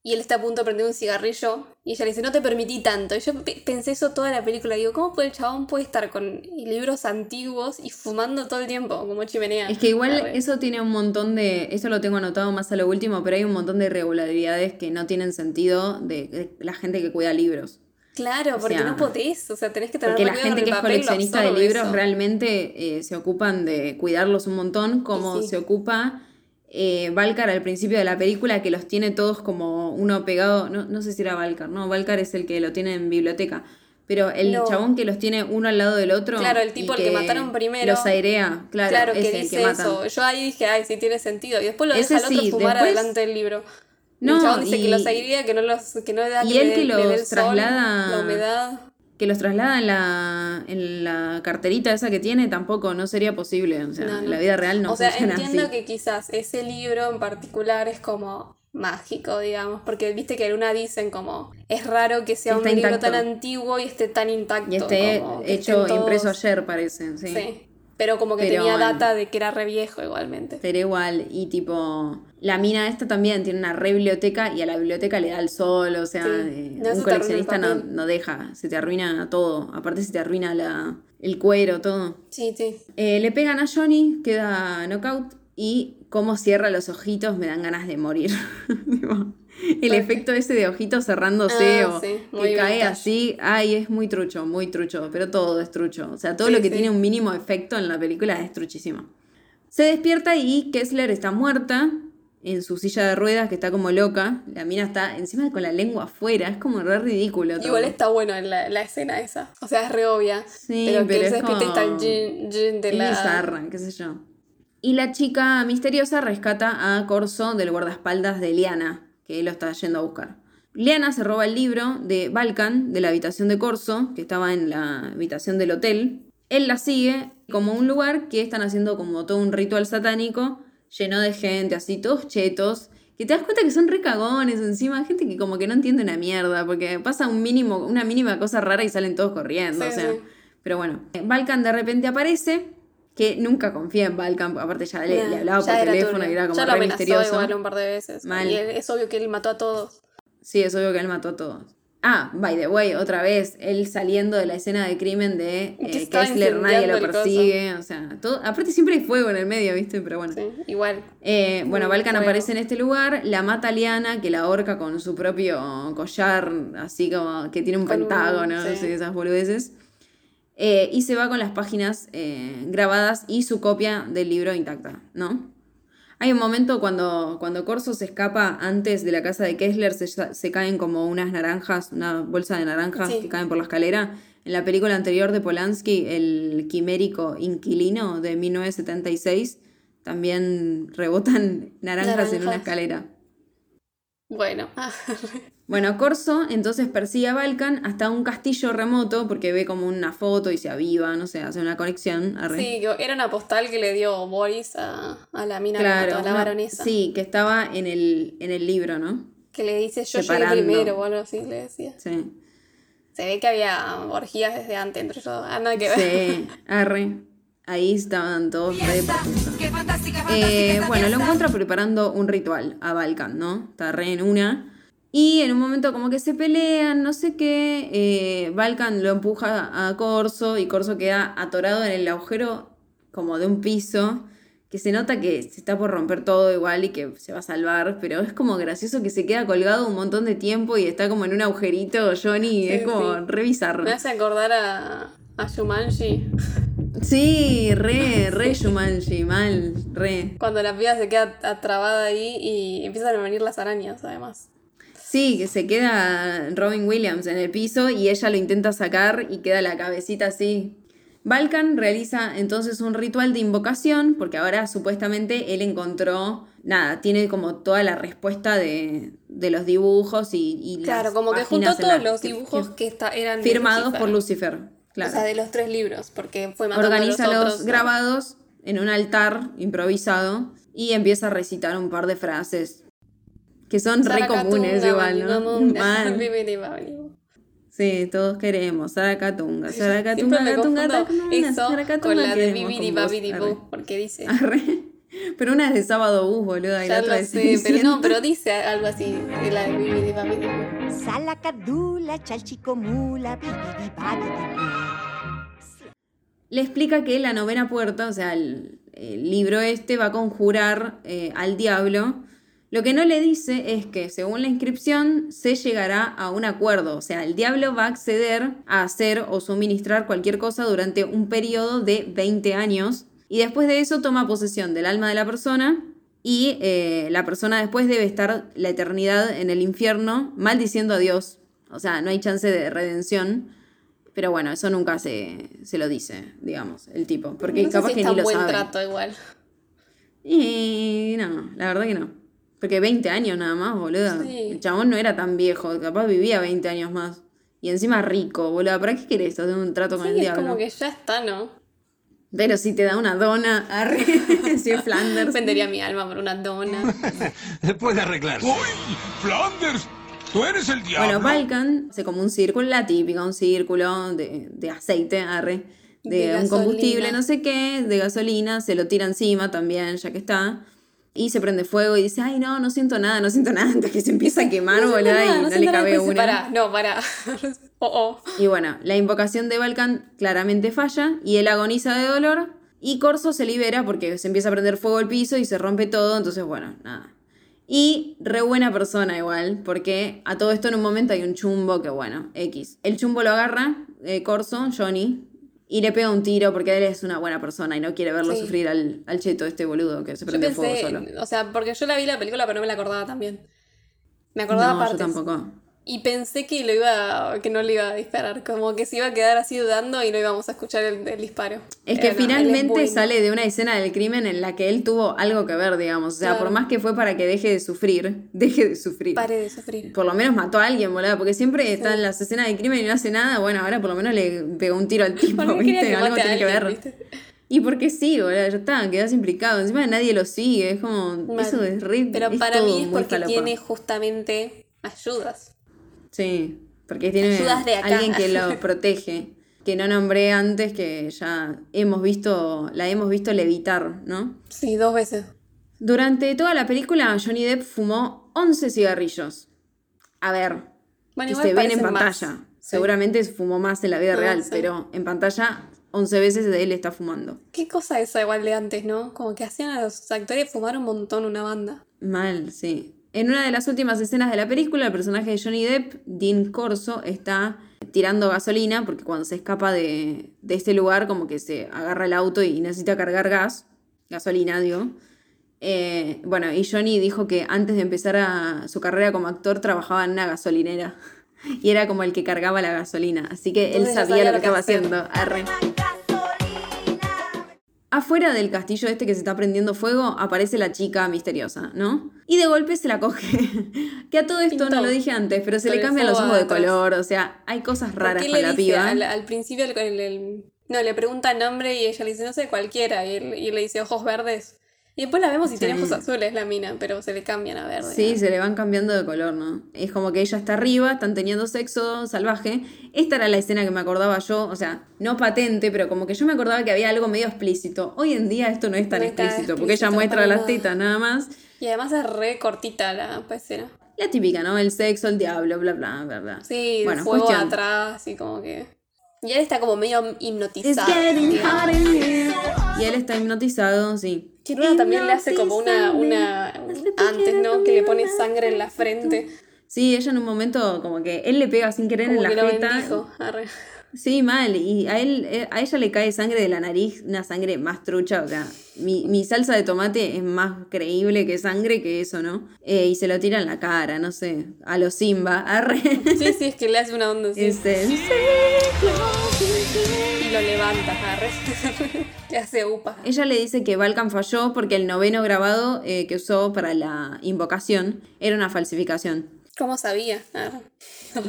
y él está a punto de prender un cigarrillo y ella le dice, no te permití tanto. Y yo pe- pensé eso toda la película. Digo, ¿cómo puede el chabón puede estar con libros antiguos y fumando todo el tiempo como chimenea? Es que igual eso tiene un montón de. Eso lo tengo anotado más a lo último, pero hay un montón de irregularidades que no tienen sentido de, de la gente que cuida libros. Claro, porque sea, no podés, o sea, tenés que tener Porque la gente que es coleccionista de libros eso. realmente eh, se ocupan de cuidarlos un montón, como sí. se ocupa eh, Valcar al principio de la película, que los tiene todos como uno pegado. No, no sé si era Valcar, no, Valcar es el que lo tiene en biblioteca. Pero el No. chabón que los tiene uno al lado del otro. Claro, el tipo al que mataron primero. Los airea, claro, Claro, es que el dice que matan. eso. Yo ahí dije, ay, sí tiene sentido. Y después lo Ese deja al otro sí, fumar después- adelante del libro. No, el chabón dice y- que los airea, que no los, que no le da y que él le que le los sol, traslada- la humedad. Que los traslada en la, en la carterita esa que tiene tampoco no sería posible. O sea, No, no. en la vida real no o sea, entiendo así. que quizás ese libro en particular es como mágico, digamos, porque viste que en una dicen como es raro que sea Está un libro tan antiguo y esté tan intacto. Y esté como hecho impreso ayer, parece. Sí. Sí. Pero como que Pero tenía en- data de que era re viejo igualmente. Pero igual, y tipo, la mina esta también tiene una re biblioteca y a la biblioteca le da el sol, o sea, Sí. eh, No, un coleccionista no, no deja, se te arruina todo, aparte se te arruina la, el cuero, todo. Sí, sí. Eh, le pegan a Johnny, queda knockout y cómo cierra los ojitos me dan ganas de morir. El efecto ese de ojitos cerrándose Ah, o sí, que cae vintage. así, ay, es muy trucho, muy trucho, pero todo es trucho. O sea, todo Sí, lo que sí. tiene un mínimo efecto en la película es truchísimo. Se despierta y Kessler está muerta en su silla de ruedas, que está como loca. La mina está encima con la lengua afuera, es como re ridículo todo. Igual está bueno en la, la escena esa. O sea, es re obvia. Sí, pero que se es despierta está el como- gin, gin de la. bizarra, qué sé yo. Y la chica misteriosa rescata a Corso del guardaespaldas de Liana, que lo está yendo a buscar. Liana se roba el libro de Balkan de la habitación de Corso, que estaba en la habitación del hotel. Él la sigue como un lugar que están haciendo como todo un ritual satánico, lleno de gente, así, todos chetos. Que te das cuenta que son recagones encima, gente que como que no entiende una mierda, porque pasa un mínimo, una mínima cosa rara y salen todos corriendo. Sí, o sea, sí. pero bueno, Balkan de repente aparece, que nunca confía en Balkan, aparte ya le, le hablaba Ya por teléfono turbio. y era como ya lo re misterioso. igual un par de veces. Mal. Y es obvio que él mató a todos. Sí, es obvio que él mató a todos. Ah, by the way, otra vez, él saliendo de la escena de crimen de eh, Kessler, nadie lo persigue, o sea, todo, aparte siempre hay fuego en el medio, ¿viste? Pero bueno. Sí, igual. Eh, bueno, Balkan fuego. aparece en este lugar, la mata a Liana, que la ahorca con su propio collar, así como que tiene un Con un- pentágono, sí. esas boludeces. Eh, y se va con las páginas eh, grabadas y su copia del libro intacta, ¿no? Hay un momento cuando, cuando Corso se escapa antes de la casa de Kessler, se, se caen como unas naranjas, una bolsa de naranjas Sí. que caen por la escalera. En la película anterior de Polanski, el quimérico inquilino de 1976, también rebotan naranjas, en una Naranjas. escalera. Bueno. Bueno, Corso entonces persigue a Balkan hasta un castillo remoto porque ve como una foto y se aviva, no sé, hace una conexión. arre. sí, era una postal que le dio Boris a, a la mina claro, a la una- baronesa. Sí, que estaba en el, en el libro, ¿no? Que le dice yo Separando. llegué primero o algo así, le decía. Sí. Se ve que había orgías desde antes entre ellos. Ah, nada que ver. Sí, arre. Ahí estaban todos re patusas. Eh, bueno, lo encuentra preparando un ritual a Balkan, ¿no? Está re en una. Y en un momento como que se pelean, no sé qué. eh, Balkan lo empuja a Corso y Corso queda atorado en el agujero como de un piso. Que se nota que se está por romper todo igual y que se va a salvar, pero es como gracioso que se queda colgado un montón de tiempo y está como en un agujerito, Johnny, es como sí. re bizarro. Me hace acordar a, a Shumanji. Sí, re, re Shumanji, mal, re. Cuando la piba se queda atrabada ahí y empiezan a venir las arañas, además. Sí, que se queda Robin Williams en el piso y ella lo intenta sacar y queda la cabecita así. Balkan realiza entonces un ritual de invocación porque ahora supuestamente él encontró, nada, tiene como toda la respuesta de, de los dibujos y, y las Claro, como que juntó todos los dibujos que- que está, eran firmados por Lucifer. Claro. O sea, de los tres libros, porque fue matando Organiza los, grabados en un altar improvisado y empieza a recitar un par de frases que son re comunes igual, ¿no? Babidi. Sí, todos queremos. Confundo Gatunga, eso Saracatunga, con la de Bibidi. Babidi porque dice Arre. Pero una es de sábado bus, boluda, y la Ya otra lo es sé, pero Cenicienta. no, pero dice algo así de la de Bibidi Babidi. Salacadula, chalchicomula, bibidi Le explica que la novena puerta, o sea, el, el libro este va a conjurar eh, al diablo. Lo que no le dice es que, según la inscripción, se llegará a un acuerdo. O sea, el diablo va a acceder a hacer o suministrar cualquier cosa durante un periodo de 20 años. Y después de eso toma posesión del alma de la persona. Y eh, la persona después debe estar la eternidad en el infierno maldiciendo a Dios. O sea, no hay chance de redención. Pero bueno, eso nunca se, se lo dice, digamos, el tipo. Porque no sé capaz si que está ni lo buen sabe. trato igual. Y no, la verdad que no. Porque 20 años nada más, boludo. Sí. El chabón no era tan viejo, capaz vivía 20 años más. Y encima rico, boludo. ¿Para qué querés hacer un trato con Sí, el es diablo? como que ya está, ¿no? Pero si te da una dona, arre, si es Flanders. Vendería mi alma por una dona. Puede arreglarse. ¡Uy! ¡Flanders! ¡Tú eres el diablo! Bueno, Balkan hace como un círculo, la típica, un círculo de, de aceite, arre, de, De un gasolina. combustible, no sé qué, de gasolina, se lo tira encima también, ya que está. Y se prende fuego y dice, ay, no, no siento nada, no siento nada, antes que se empieza a quemar, No boludo, nada, y no, le cabe una. Pará, no, pará. oh, oh. Y bueno, la invocación de Balkan claramente falla y él agoniza de dolor y Corso se libera porque se empieza a prender fuego al piso y se rompe todo, entonces bueno, nada. Y re buena persona igual, porque a todo esto en un momento hay un chumbo que bueno, X. El chumbo lo agarra, eh, Corso, Johnny, y le pega un tiro porque él es una buena persona y no quiere verlo Sí. sufrir al, al cheto este boludo que se Yo prende fuego pensé, solo. o sea, porque yo la vi la película, pero no me la acordaba también. Me acordaba No, yo partes. tampoco. Y pensé que lo iba, que no le iba a disparar, como que se iba a quedar así dudando y no íbamos a escuchar el, el disparo. Es que es finalmente sale de una escena del crimen en la que él tuvo algo que ver, digamos. O sea, Claro. por más que fue para que deje de sufrir, deje de sufrir. Pare de sufrir. Por lo menos mató a alguien, boludo, porque siempre está en las escenas de crimen y no hace nada. Bueno, ahora por lo menos le pegó un tiro al tipo, ¿Por qué quería ¿viste? que Algo tiene que ver. viste? Y porque sí, boludo, ya está, quedas implicado. Encima nadie lo sigue, es como. Mal. Eso es re. Pero es para mí es porque tiene justamente ayudas. Sí, porque tiene Ayudas de acá. alguien que lo protege. Que no nombré antes, que ya hemos visto, la hemos visto levitar, ¿no? Sí, dos veces. Durante toda la película, Johnny Depp fumó 11 cigarrillos. A ver, Bueno, que se ven en más. pantalla. Sí. Seguramente fumó más en la vida real, sí. pero en pantalla 11 veces de él está fumando. Qué cosa esa igual de antes, ¿no? Como que hacían a los actores fumar un montón una banda. Mal, sí. En una de las últimas escenas de la película, el personaje de Johnny Depp, Dean Corso, está tirando gasolina porque cuando se escapa de, de este lugar como que se agarra el auto y necesita cargar gas, gasolina, digo. Eh, bueno, y Johnny dijo que antes de empezar a- su carrera como actor trabajaba en una gasolinera y era como el que cargaba la gasolina, así que él sabía sabía lo que que estaba haciendo. Arre. Afuera del castillo este que se está prendiendo fuego aparece la chica misteriosa, ¿no? Y de golpe se la coge. que a todo esto no lo dije antes, pero se le cambian los ojos de color, o sea, hay cosas raras ¿Por con la piba. al, al principio el, el- el- no le pregunta nombre y ella le dice no sé cualquiera y él, y le dice ojos verdes y después la vemos y tiene Sí. ojos azules la mina pero se le cambian a verde Sí, ¿no? se le van cambiando de color, ¿no? Es como que ella está arriba, están teniendo sexo salvaje. Esta era la escena que me acordaba yo, o sea, no patente, pero como que yo me acordaba que había algo medio explícito. Hoy en día esto no es tan No explícito, porque ella muestra las tetas nada más. y además es re cortita la escena La típica, ¿no? El sexo, el diablo, bla, bla, bla, bla. sí Bueno, fuego cuestión. atrás y como que y él está como medio hipnotizado. Y él está hipnotizado, sí. Que Luna también le hace como una, una antes, ¿no? Que le pone sangre en la frente. Sí, ella en un momento como que él le pega sin querer Como en que la lo jeta. bendijo. Arre. Sí, mal. Y a él, eh, a ella le cae sangre de la nariz, una sangre más trucha. O sea, mi, mi salsa de tomate es más creíble que sangre que eso, ¿no? Eh, y se lo tira en la cara, no sé. A los Simba. Arre. Sí, sí, es que le hace una onda así. Este, Y lo levanta, arre. le hace upa. Ella le dice que Balkan falló porque el noveno grabado eh, que usó para la invocación era una falsificación. ¿Cómo sabía? Arre.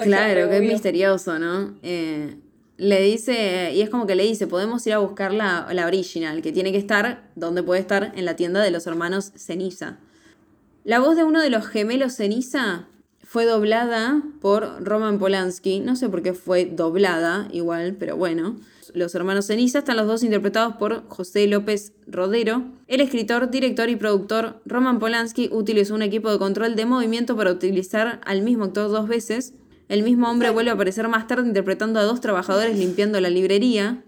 Claro, que es obvio. misterioso, ¿no? Eh, le dice, y es como que le dice, podemos ir a buscar la, la original, que tiene que estar, donde puede estar, en la tienda de los hermanos Ceniza. La voz de uno de los gemelos Ceniza fue doblada por Roman Polanski. No sé por qué fue doblada, igual, pero bueno. Los hermanos Ceniza están los dos interpretados por José López Rodero. El escritor, director y productor Roman Polanski utilizó un equipo de control de movimiento para utilizar al mismo actor dos veces. El mismo hombre vuelve a aparecer más tarde interpretando a dos trabajadores limpiando la librería.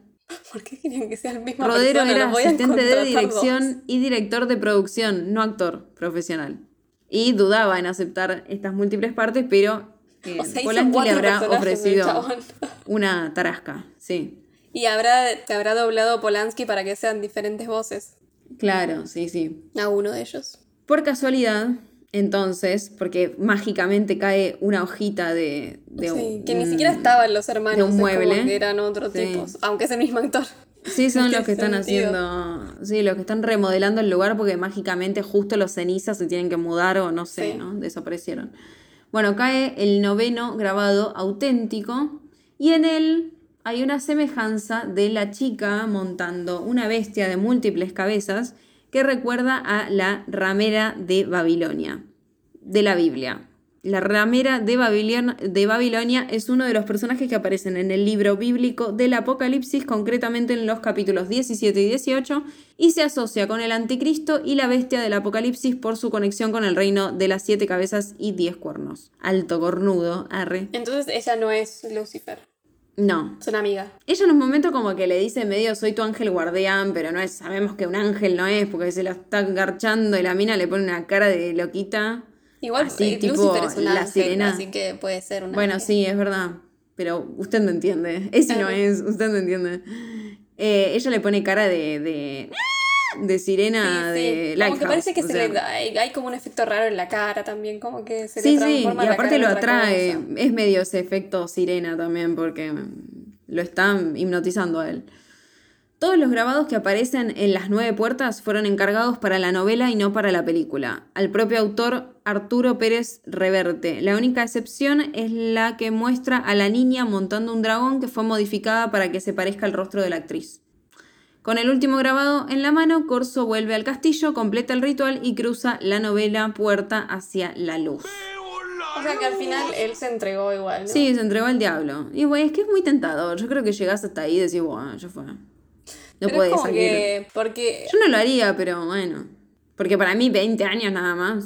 ¿Por qué querían que sea el mismo Rodero persona? era asistente de dirección dos. y director de producción, no actor profesional. Y dudaba en aceptar estas múltiples partes, pero eh, O sea, hizo Polanski le habrá ofrecido una tarasca, sí. Y habrá, te habrá doblado Polanski para que sean diferentes voces Claro, sí, sí. a uno de ellos. Por casualidad, entonces, porque mágicamente cae una hojita de, de Sí, un- que ni siquiera estaban los hermanos, de un mueble. que eran otros Sí. tipos, aunque es el mismo actor. Sí, son los que están haciendo, sí, los que están remodelando el lugar porque mágicamente justo los cenizas se tienen que mudar o no sé, Sí. ¿no? Desaparecieron. Bueno, cae el noveno grabado auténtico y en él hay una semejanza de la chica montando una bestia de múltiples cabezas que recuerda a la ramera de Babilonia, de la Biblia. La ramera de Babilonia, de Babilonia es uno de los personajes que aparecen en el libro bíblico del Apocalipsis, concretamente en los capítulos 17 y 18, y se asocia con el anticristo y la bestia del Apocalipsis por su conexión con el reino de las siete cabezas y diez cuernos. Alto cornudo, arre. Entonces ella no es Lucifer, No. es una amiga. Ella en un momento como que le dice medio soy tu ángel guardián, pero no es, sabemos que un ángel no es, porque se lo está garchando y la mina le pone una cara de loquita. Igual Así, eh, tipo es un la ángel, sirena. así que puede ser una Bueno, sí, es verdad. Pero usted no entiende. Ese no es, usted no entiende. Eh, ella le pone cara de. de, de sirena de Como que parece que o se sea. le da- hay, hay como un efecto raro en la cara también, como que se Sí, le sí, transforma y la aparte lo atrae. Es medio ese efecto sirena también, porque lo están hipnotizando a él. Todos los grabados que aparecen en Las Nueve Puertas fueron encargados para la novela y no para la película. Al propio autor Arturo Pérez Reverte. La única excepción es la que muestra a la niña montando un dragón que fue modificada para que se parezca al rostro de la actriz. Con el último grabado en la mano, Corso vuelve al castillo, completa el ritual y cruza la novela Puerta hacia la luz. O sea que al final él se entregó igual, ¿no? Sí, se entregó al diablo. Y bueno, es que es muy tentador. Yo creo que llegás hasta ahí y decís, bueno, ya fue. No Pero puede salir. que, porque, Yo no lo haría, pero bueno. Porque para mí 20 años nada más.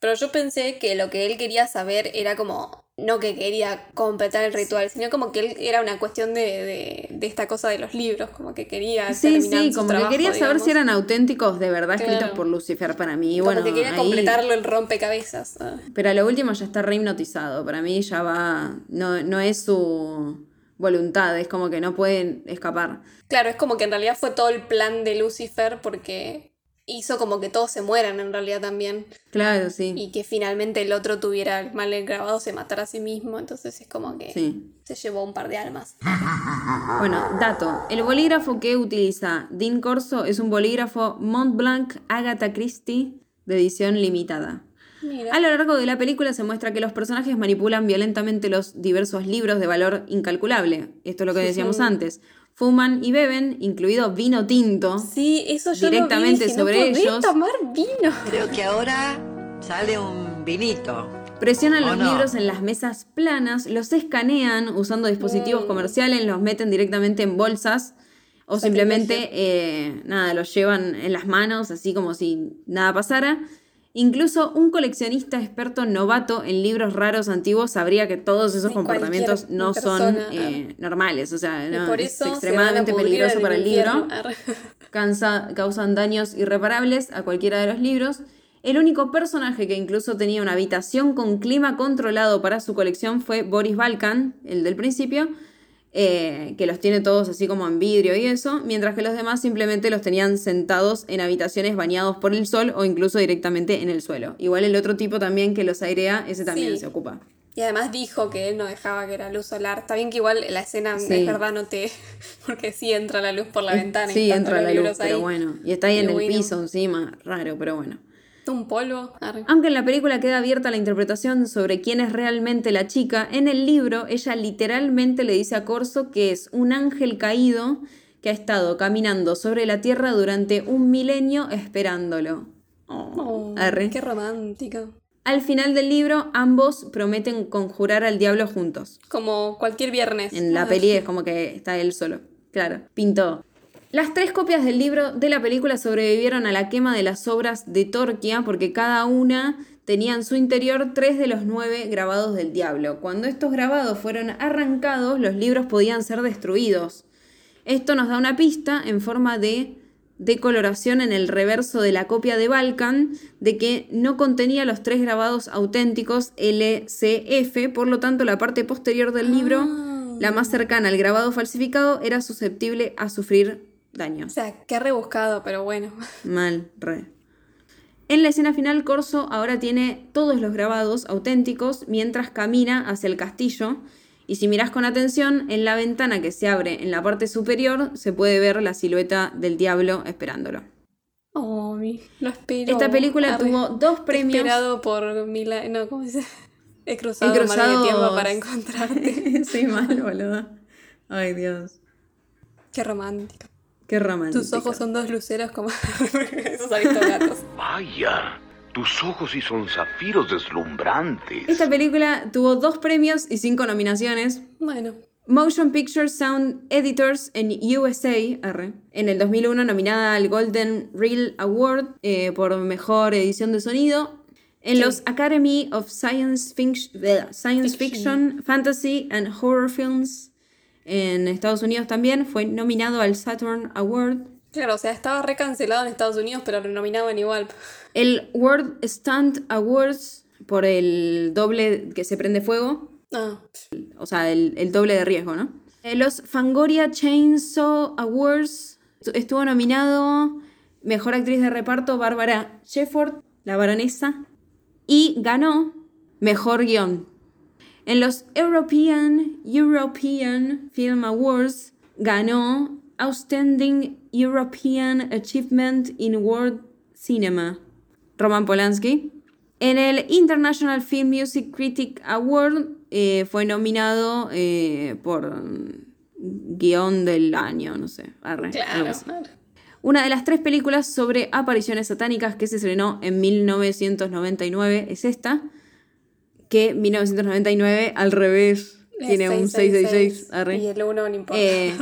pero yo pensé que lo que él quería saber era como, no que quería completar el ritual, sino como que él era una cuestión de, de, de esta cosa de los libros, como que quería Sí, terminar sí, como que quería saber si eran auténticos de verdad escritos por Lucifer para mí. Como bueno, que quería ahí- completarlo el rompecabezas. ah. Pero a lo último ya está re hipnotizado. Para mí ya va. No, no es su voluntad, es como que no pueden escapar. Claro, es como que en realidad fue todo el plan de Lucifer porque hizo como que todos se mueran en realidad también. Claro, sí. Y que finalmente el otro tuviera el mal grabado, se matara a sí mismo. Entonces es como que Sí. se llevó un par de almas. Bueno, dato. El bolígrafo que utiliza Dean Corso es un bolígrafo Montblanc Agatha Christie de edición limitada. Mira. A lo largo de la película se muestra que los personajes manipulan violentamente los diversos libros de valor incalculable. Esto es lo que decíamos antes. Fuman y beben, incluido vino tinto. Sí, eso yo Directamente lo vi, dije, sobre no ellos. tomar vino. Creo que ahora sale un vinito. Presionan ¿O los no? libros en las mesas planas, los escanean usando dispositivos Mm. comerciales, los meten directamente en bolsas o simplemente, eh, nada, los llevan en las manos, así como si nada pasara. Incluso un coleccionista experto novato en libros raros antiguos sabría que todos esos Sí, comportamientos no son eh, normales, o sea, no, por es eso a extremadamente peligroso para el libro. Arre. cansa- causan daños irreparables a cualquiera de los libros. El único personaje que incluso tenía una habitación con clima controlado para su colección fue Boris Balkan, el del principio, eh, que los tiene todos así como en vidrio y eso, mientras que los demás simplemente los tenían sentados en habitaciones bañados por el sol o incluso directamente en el suelo. Igual el otro tipo también que los airea, ese también Sí. se ocupa. Y además dijo que él no dejaba que era luz solar. Está bien que igual la escena Sí. es verdad no te... Porque sí entra la luz por la ventana. Sí, entra la luz, pero bueno. Y está ahí en el piso encima, raro, pero bueno. Un polvo. Arre. Aunque en la película queda abierta la interpretación sobre quién es realmente la chica, en el libro ella literalmente le dice a Corso que es un ángel caído que ha estado caminando sobre la tierra durante un milenio esperándolo. Oh, Oh, arre. qué romántico. Al final del libro, ambos prometen conjurar al diablo juntos. Como cualquier viernes. En la peli es como que está él solo. Claro, pintó. Las tres copias del libro de la película sobrevivieron a la quema de las obras de Torquia porque cada una tenía en su interior tres de los nueve grabados del diablo. Cuando estos grabados fueron arrancados, los libros podían ser destruidos. Esto nos da una pista en forma de decoloración en el reverso de la copia de Balkan de que no contenía los tres grabados auténticos LCF, por lo tanto la parte posterior del libro, la más cercana al grabado falsificado, era susceptible a sufrir daño. O sea, qué rebuscado, pero bueno. Mal, re. En la escena final, Corso ahora tiene todos los grabados auténticos mientras camina hacia el castillo. Y si miras con atención, en la ventana que se abre en la parte superior se puede ver la silueta del diablo esperándolo. Oh, lo espero. Esta película Arre. tuvo dos premios. Esperado por mil... No, ¿cómo se dice? He cruzado, He de cruzado- tiempo para encontrarte. Soy mal, boludo. Ay, Dios. Qué romántico. Qué romántico. Tus ojos son dos luceros como esos aristogatos. Vaya, tus ojos sí son zafiros deslumbrantes. Esta película tuvo dos premios y cinco nominaciones. Bueno, Motion Picture Sound Editors en USA, arre, en el 2001 nominada al Golden Reel Award eh, por mejor edición de sonido. En Sí. los Academy of Science, Science Fiction, Fantasy and Horror Films en Estados Unidos también fue nominado al Saturn Award. claro, o sea, estaba recancelado en Estados Unidos, pero lo nominaban igual. El World Stunt Awards por el doble que se prende fuego. Ah, o sea, el, el doble de riesgo, ¿no? Eh, los Fangoria Chainsaw Awards estu- estuvo nominado Mejor Actriz de Reparto Bárbara Shefford, la baronesa, y ganó Mejor Guión. En los European, European Film Awards ganó Outstanding European Achievement in World Cinema, Roman Polanski. En el International Film Music Critic Award eh, fue nominado eh, por mm, guion del año, no sé. arre, claro. Una de las tres películas sobre apariciones satánicas que se estrenó en 1999 es esta, que 1999 al revés Es tiene un 666. arre. Y el uno no importa. Eh,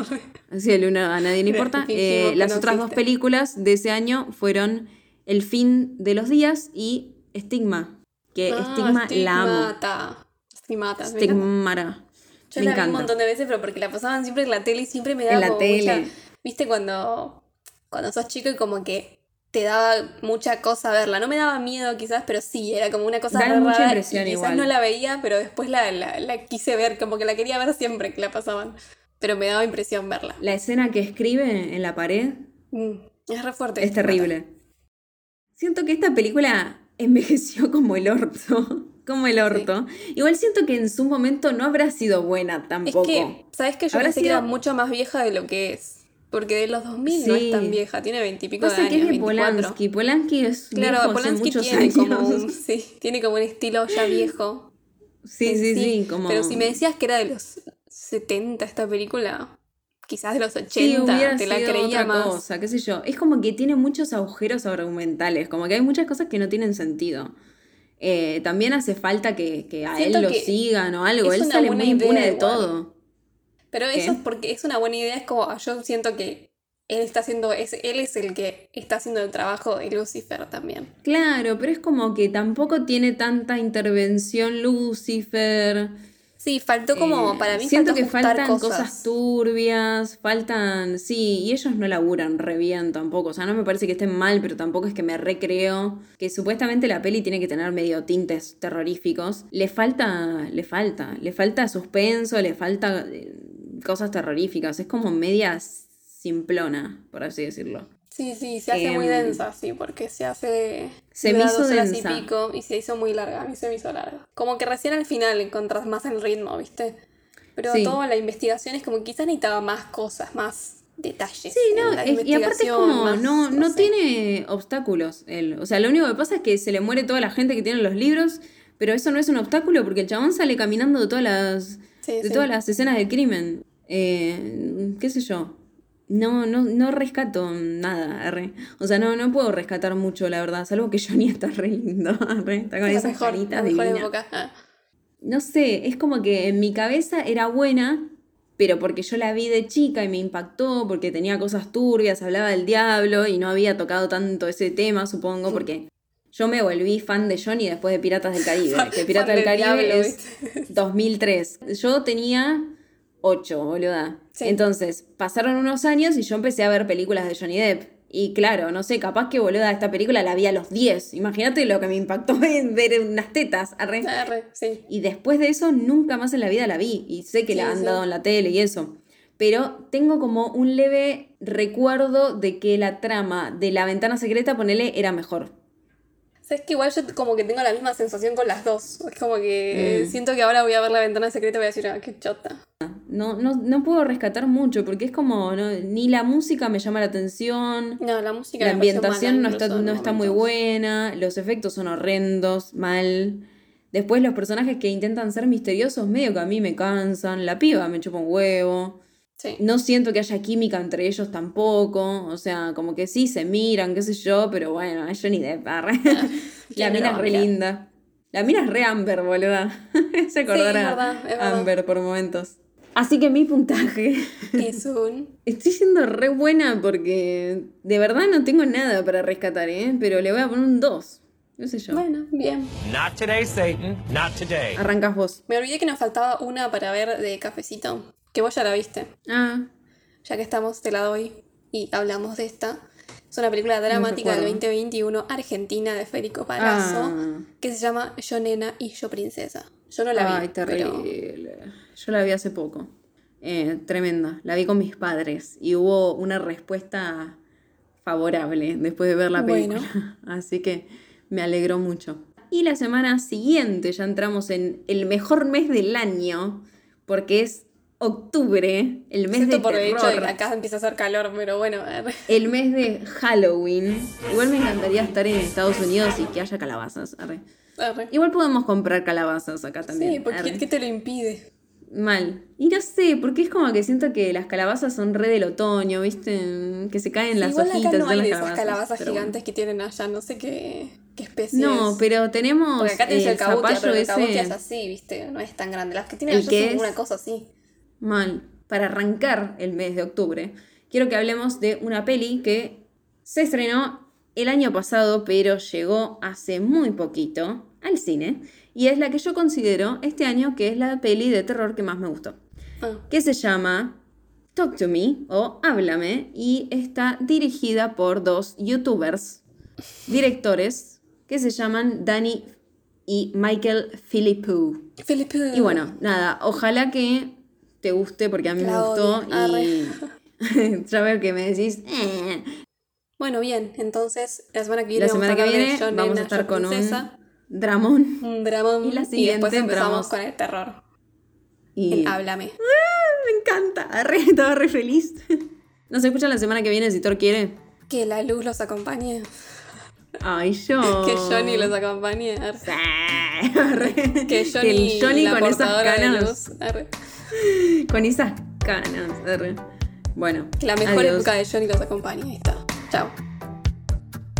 sí, el uno a nadie le importa. Eh, las no otras dos películas de ese año fueron El fin de los días y Estigma. Que Ah, Estigma la amo. Stigmata. Stigmata. me encanta. Estigmara. Yo Me la vi un encanta. montón de veces, pero porque la pasaban siempre en la tele y siempre me daba la como tele. mucha- ¿Viste cuando, cuando sos chico y como que te daba mucha cosa verla? No me daba miedo quizás, pero sí, era como una cosa Da mucha rara, impresión y quizás igual. no la veía, pero después la, la, la quise ver, como que la quería ver siempre que la pasaban. Pero me daba impresión verla. La escena que escribe en la pared Mm, es re fuerte. es terrible. Siento que esta película envejeció como el orto. Como el orto. Igual siento que en su momento no habrá sido buena Es tampoco. que, ¿sabes qué? Yo Habrá pensé que era sido- mucho más vieja de lo que es. Porque de los 2000 no Sí. es tan vieja, tiene veintipico de años. que es de 24. Polanski. Polanski es Claro, viejo Polanski tiene años. como, un, sí, tiene como un estilo ya viejo. Sí, sí, sí, como... Pero si me decías que era de los 70 esta película, quizás de los 80, Sí, hubiera te la creía otra más. cosa, qué sé yo. Es como que tiene muchos agujeros argumentales, como que hay muchas cosas que no tienen sentido. Eh, también hace falta que, que a Siento él lo sigan o algo. Él sale muy impune idea de igual. todo. Pero ¿Qué? eso es porque es una buena idea, es como yo siento que él está haciendo, es, él es el que está haciendo el trabajo de Lucifer también. Claro, pero es como que tampoco tiene tanta intervención Lucifer. Sí, faltó como, Eh, para mí siento que faltan cosas. turbias, faltan, sí, y ellos no laburan re bien tampoco, o sea, no me parece que estén mal, pero tampoco es que me recreo, que supuestamente la peli tiene que tener medio tintes terroríficos, le falta, le falta, le falta suspenso, le falta eh, cosas terroríficas, es como media simplona, por así decirlo. Sí, sí, se hace muy Em, densa, sí, porque se hace. se me hizo densa. y pico y se hizo muy larga. A mí se me hizo larga. Como que recién al final encontrás más el ritmo, ¿viste? Pero Sí. toda la investigación es como que quizás necesitaba más cosas, más detalles. Sí, no, es- y aparte es como, más, no, no tiene obstáculos él. O sea, lo único que pasa es que se le muere toda la gente que tiene los libros, pero eso no es un obstáculo porque el chabón sale caminando de todas las, Sí, de sí. todas las escenas del crimen. Eh, qué sé yo. no, no, no rescato nada, arre. O sea, no, no puedo rescatar mucho, la verdad. Salvo que Johnny está re lindo, arre. Está con La esas mejor, caritas divinas. No sé, es como que en mi cabeza era buena, pero porque yo la vi de chica y me impactó, porque tenía cosas turbias, hablaba del diablo y no había tocado tanto ese tema, supongo, porque yo me volví fan de Johnny después de Piratas del Caribe. Que Piratas del Caribe diablo, es 2003. Yo tenía 8, boluda. Sí. Entonces, pasaron unos años y yo empecé a ver películas de Johnny Depp. Y claro, no sé, capaz que boluda esta película la vi a los 10. Imagínate lo que me impactó en ver unas tetas. Arre. Arre, sí. Y después de eso nunca más en la vida la vi. Y sé que Sí, la han sí. dado en la tele y eso. Pero tengo como un leve recuerdo de que la trama de la ventana secreta, ponele, era mejor. Sabes que igual yo como que tengo la misma sensación con las dos. Es como que Mm. siento que ahora voy a ver la ventana secreta y voy a decir, ah, qué chota. No, no, no puedo rescatar mucho porque es como, no- ni la música me llama la atención, No, la música la ambientación no está, no está muy buena, los efectos son horrendos, mal. Después los personajes que intentan ser misteriosos medio que a mí me cansan, la piba me chupa un huevo. Sí. No siento que haya química entre ellos tampoco. O sea, como que sí se miran, qué sé yo, pero bueno, es Johnny Depp. arre. la ¿quién no mina va es re linda. La mina es re Amber, boluda. se acordará es verdad, es verdad. Amber por momentos. Así que mi puntaje. Es un... Estoy siendo re buena porque de verdad no tengo nada para rescatar, ¿eh? Pero le voy a poner un 2. No sé yo. Bueno, bien. Not today, Satan. Not today. Arrancas vos. Me olvidé que nos faltaba una para ver de cafecito. Que vos ya la viste. Ah, Ya que estamos, te la doy y hablamos de esta. Es una película dramática del recuerdo. 2021 argentina de Federico Palazzo Ah. que se llama Yo Nena y Yo Princesa. Yo no la vi. Ay, pero- terrible. Yo la vi hace poco. Eh, tremenda. La vi con mis padres y hubo una respuesta favorable después de ver la Bueno. película. Así que me alegró mucho. Y la semana siguiente ya entramos en el mejor mes del año, porque es octubre, el mes Excepto de por el hecho de terror, que acá empieza a hacer calor, pero bueno, el mes de Halloween. Igual me encantaría estar en Estados Unidos y que haya calabazas. arre. Arre. Igual podemos comprar calabazas acá también. Sí, porque. ¿qué te lo impide? Mal. Y no sé, porque es como que siento que las calabazas son re del otoño, ¿viste? Que se caen las Igual hojitas acá no hay las de esas calabazas gigantes que tienen allá, no sé qué, qué especie. No, es. pero tenemos Porque acá tenés eh, el cabutia, pero el ese cabutia es así, ¿viste? No es tan grande. Las que tienen El allá que son es- una cosa así. Mal. Para arrancar el mes de octubre, quiero que hablemos de una peli que se estrenó el año pasado, pero llegó hace muy poquito al cine. Y es la que yo considero este año que es la peli de terror que más me gustó. Ah, que se llama Talk to Me o Háblame y está dirigida por dos youtubers, directores, que se llaman Dani y Michael Philippou. Felipe. Y bueno, nada, ojalá que te guste porque a mí me gustó y ya veo que me decís, "Eh". Bueno, bien, entonces la semana que viene la vamos semana a que viene vamos a estar con Princesa, un dramón un dramón y la y siguiente después empezamos entramos- con el terror. y El Háblame. me encanta, re, estaba re feliz. Nos escuchan la semana que viene si Thor quiere. Que la luz los acompañe. Ay, yo. Que Johnny los acompañe. Arre. Arre. Que Johnny, el Johnny la con esas de canas. luz. Arre. Con esas canas. arre. Bueno. Que la mejor adiós. época de Johnny los acompañe. Ahí está. Chao.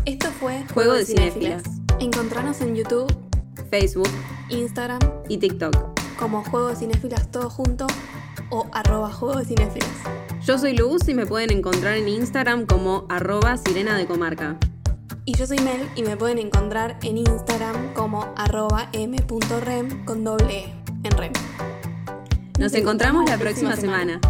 Esto fue Juego de Cinéfilas. Encontranos en YouTube, Facebook Instagram, y TikTok. como Juego de Cinéfilas todo junto o arroba Juego de Cinéfilas. Yo soy Luz y me pueden encontrar en Instagram como arroba sirena de comarca. Y yo soy Mel y me pueden encontrar en Instagram como arroba m.rem con doble E en rem. Nos encontramos la próxima semana.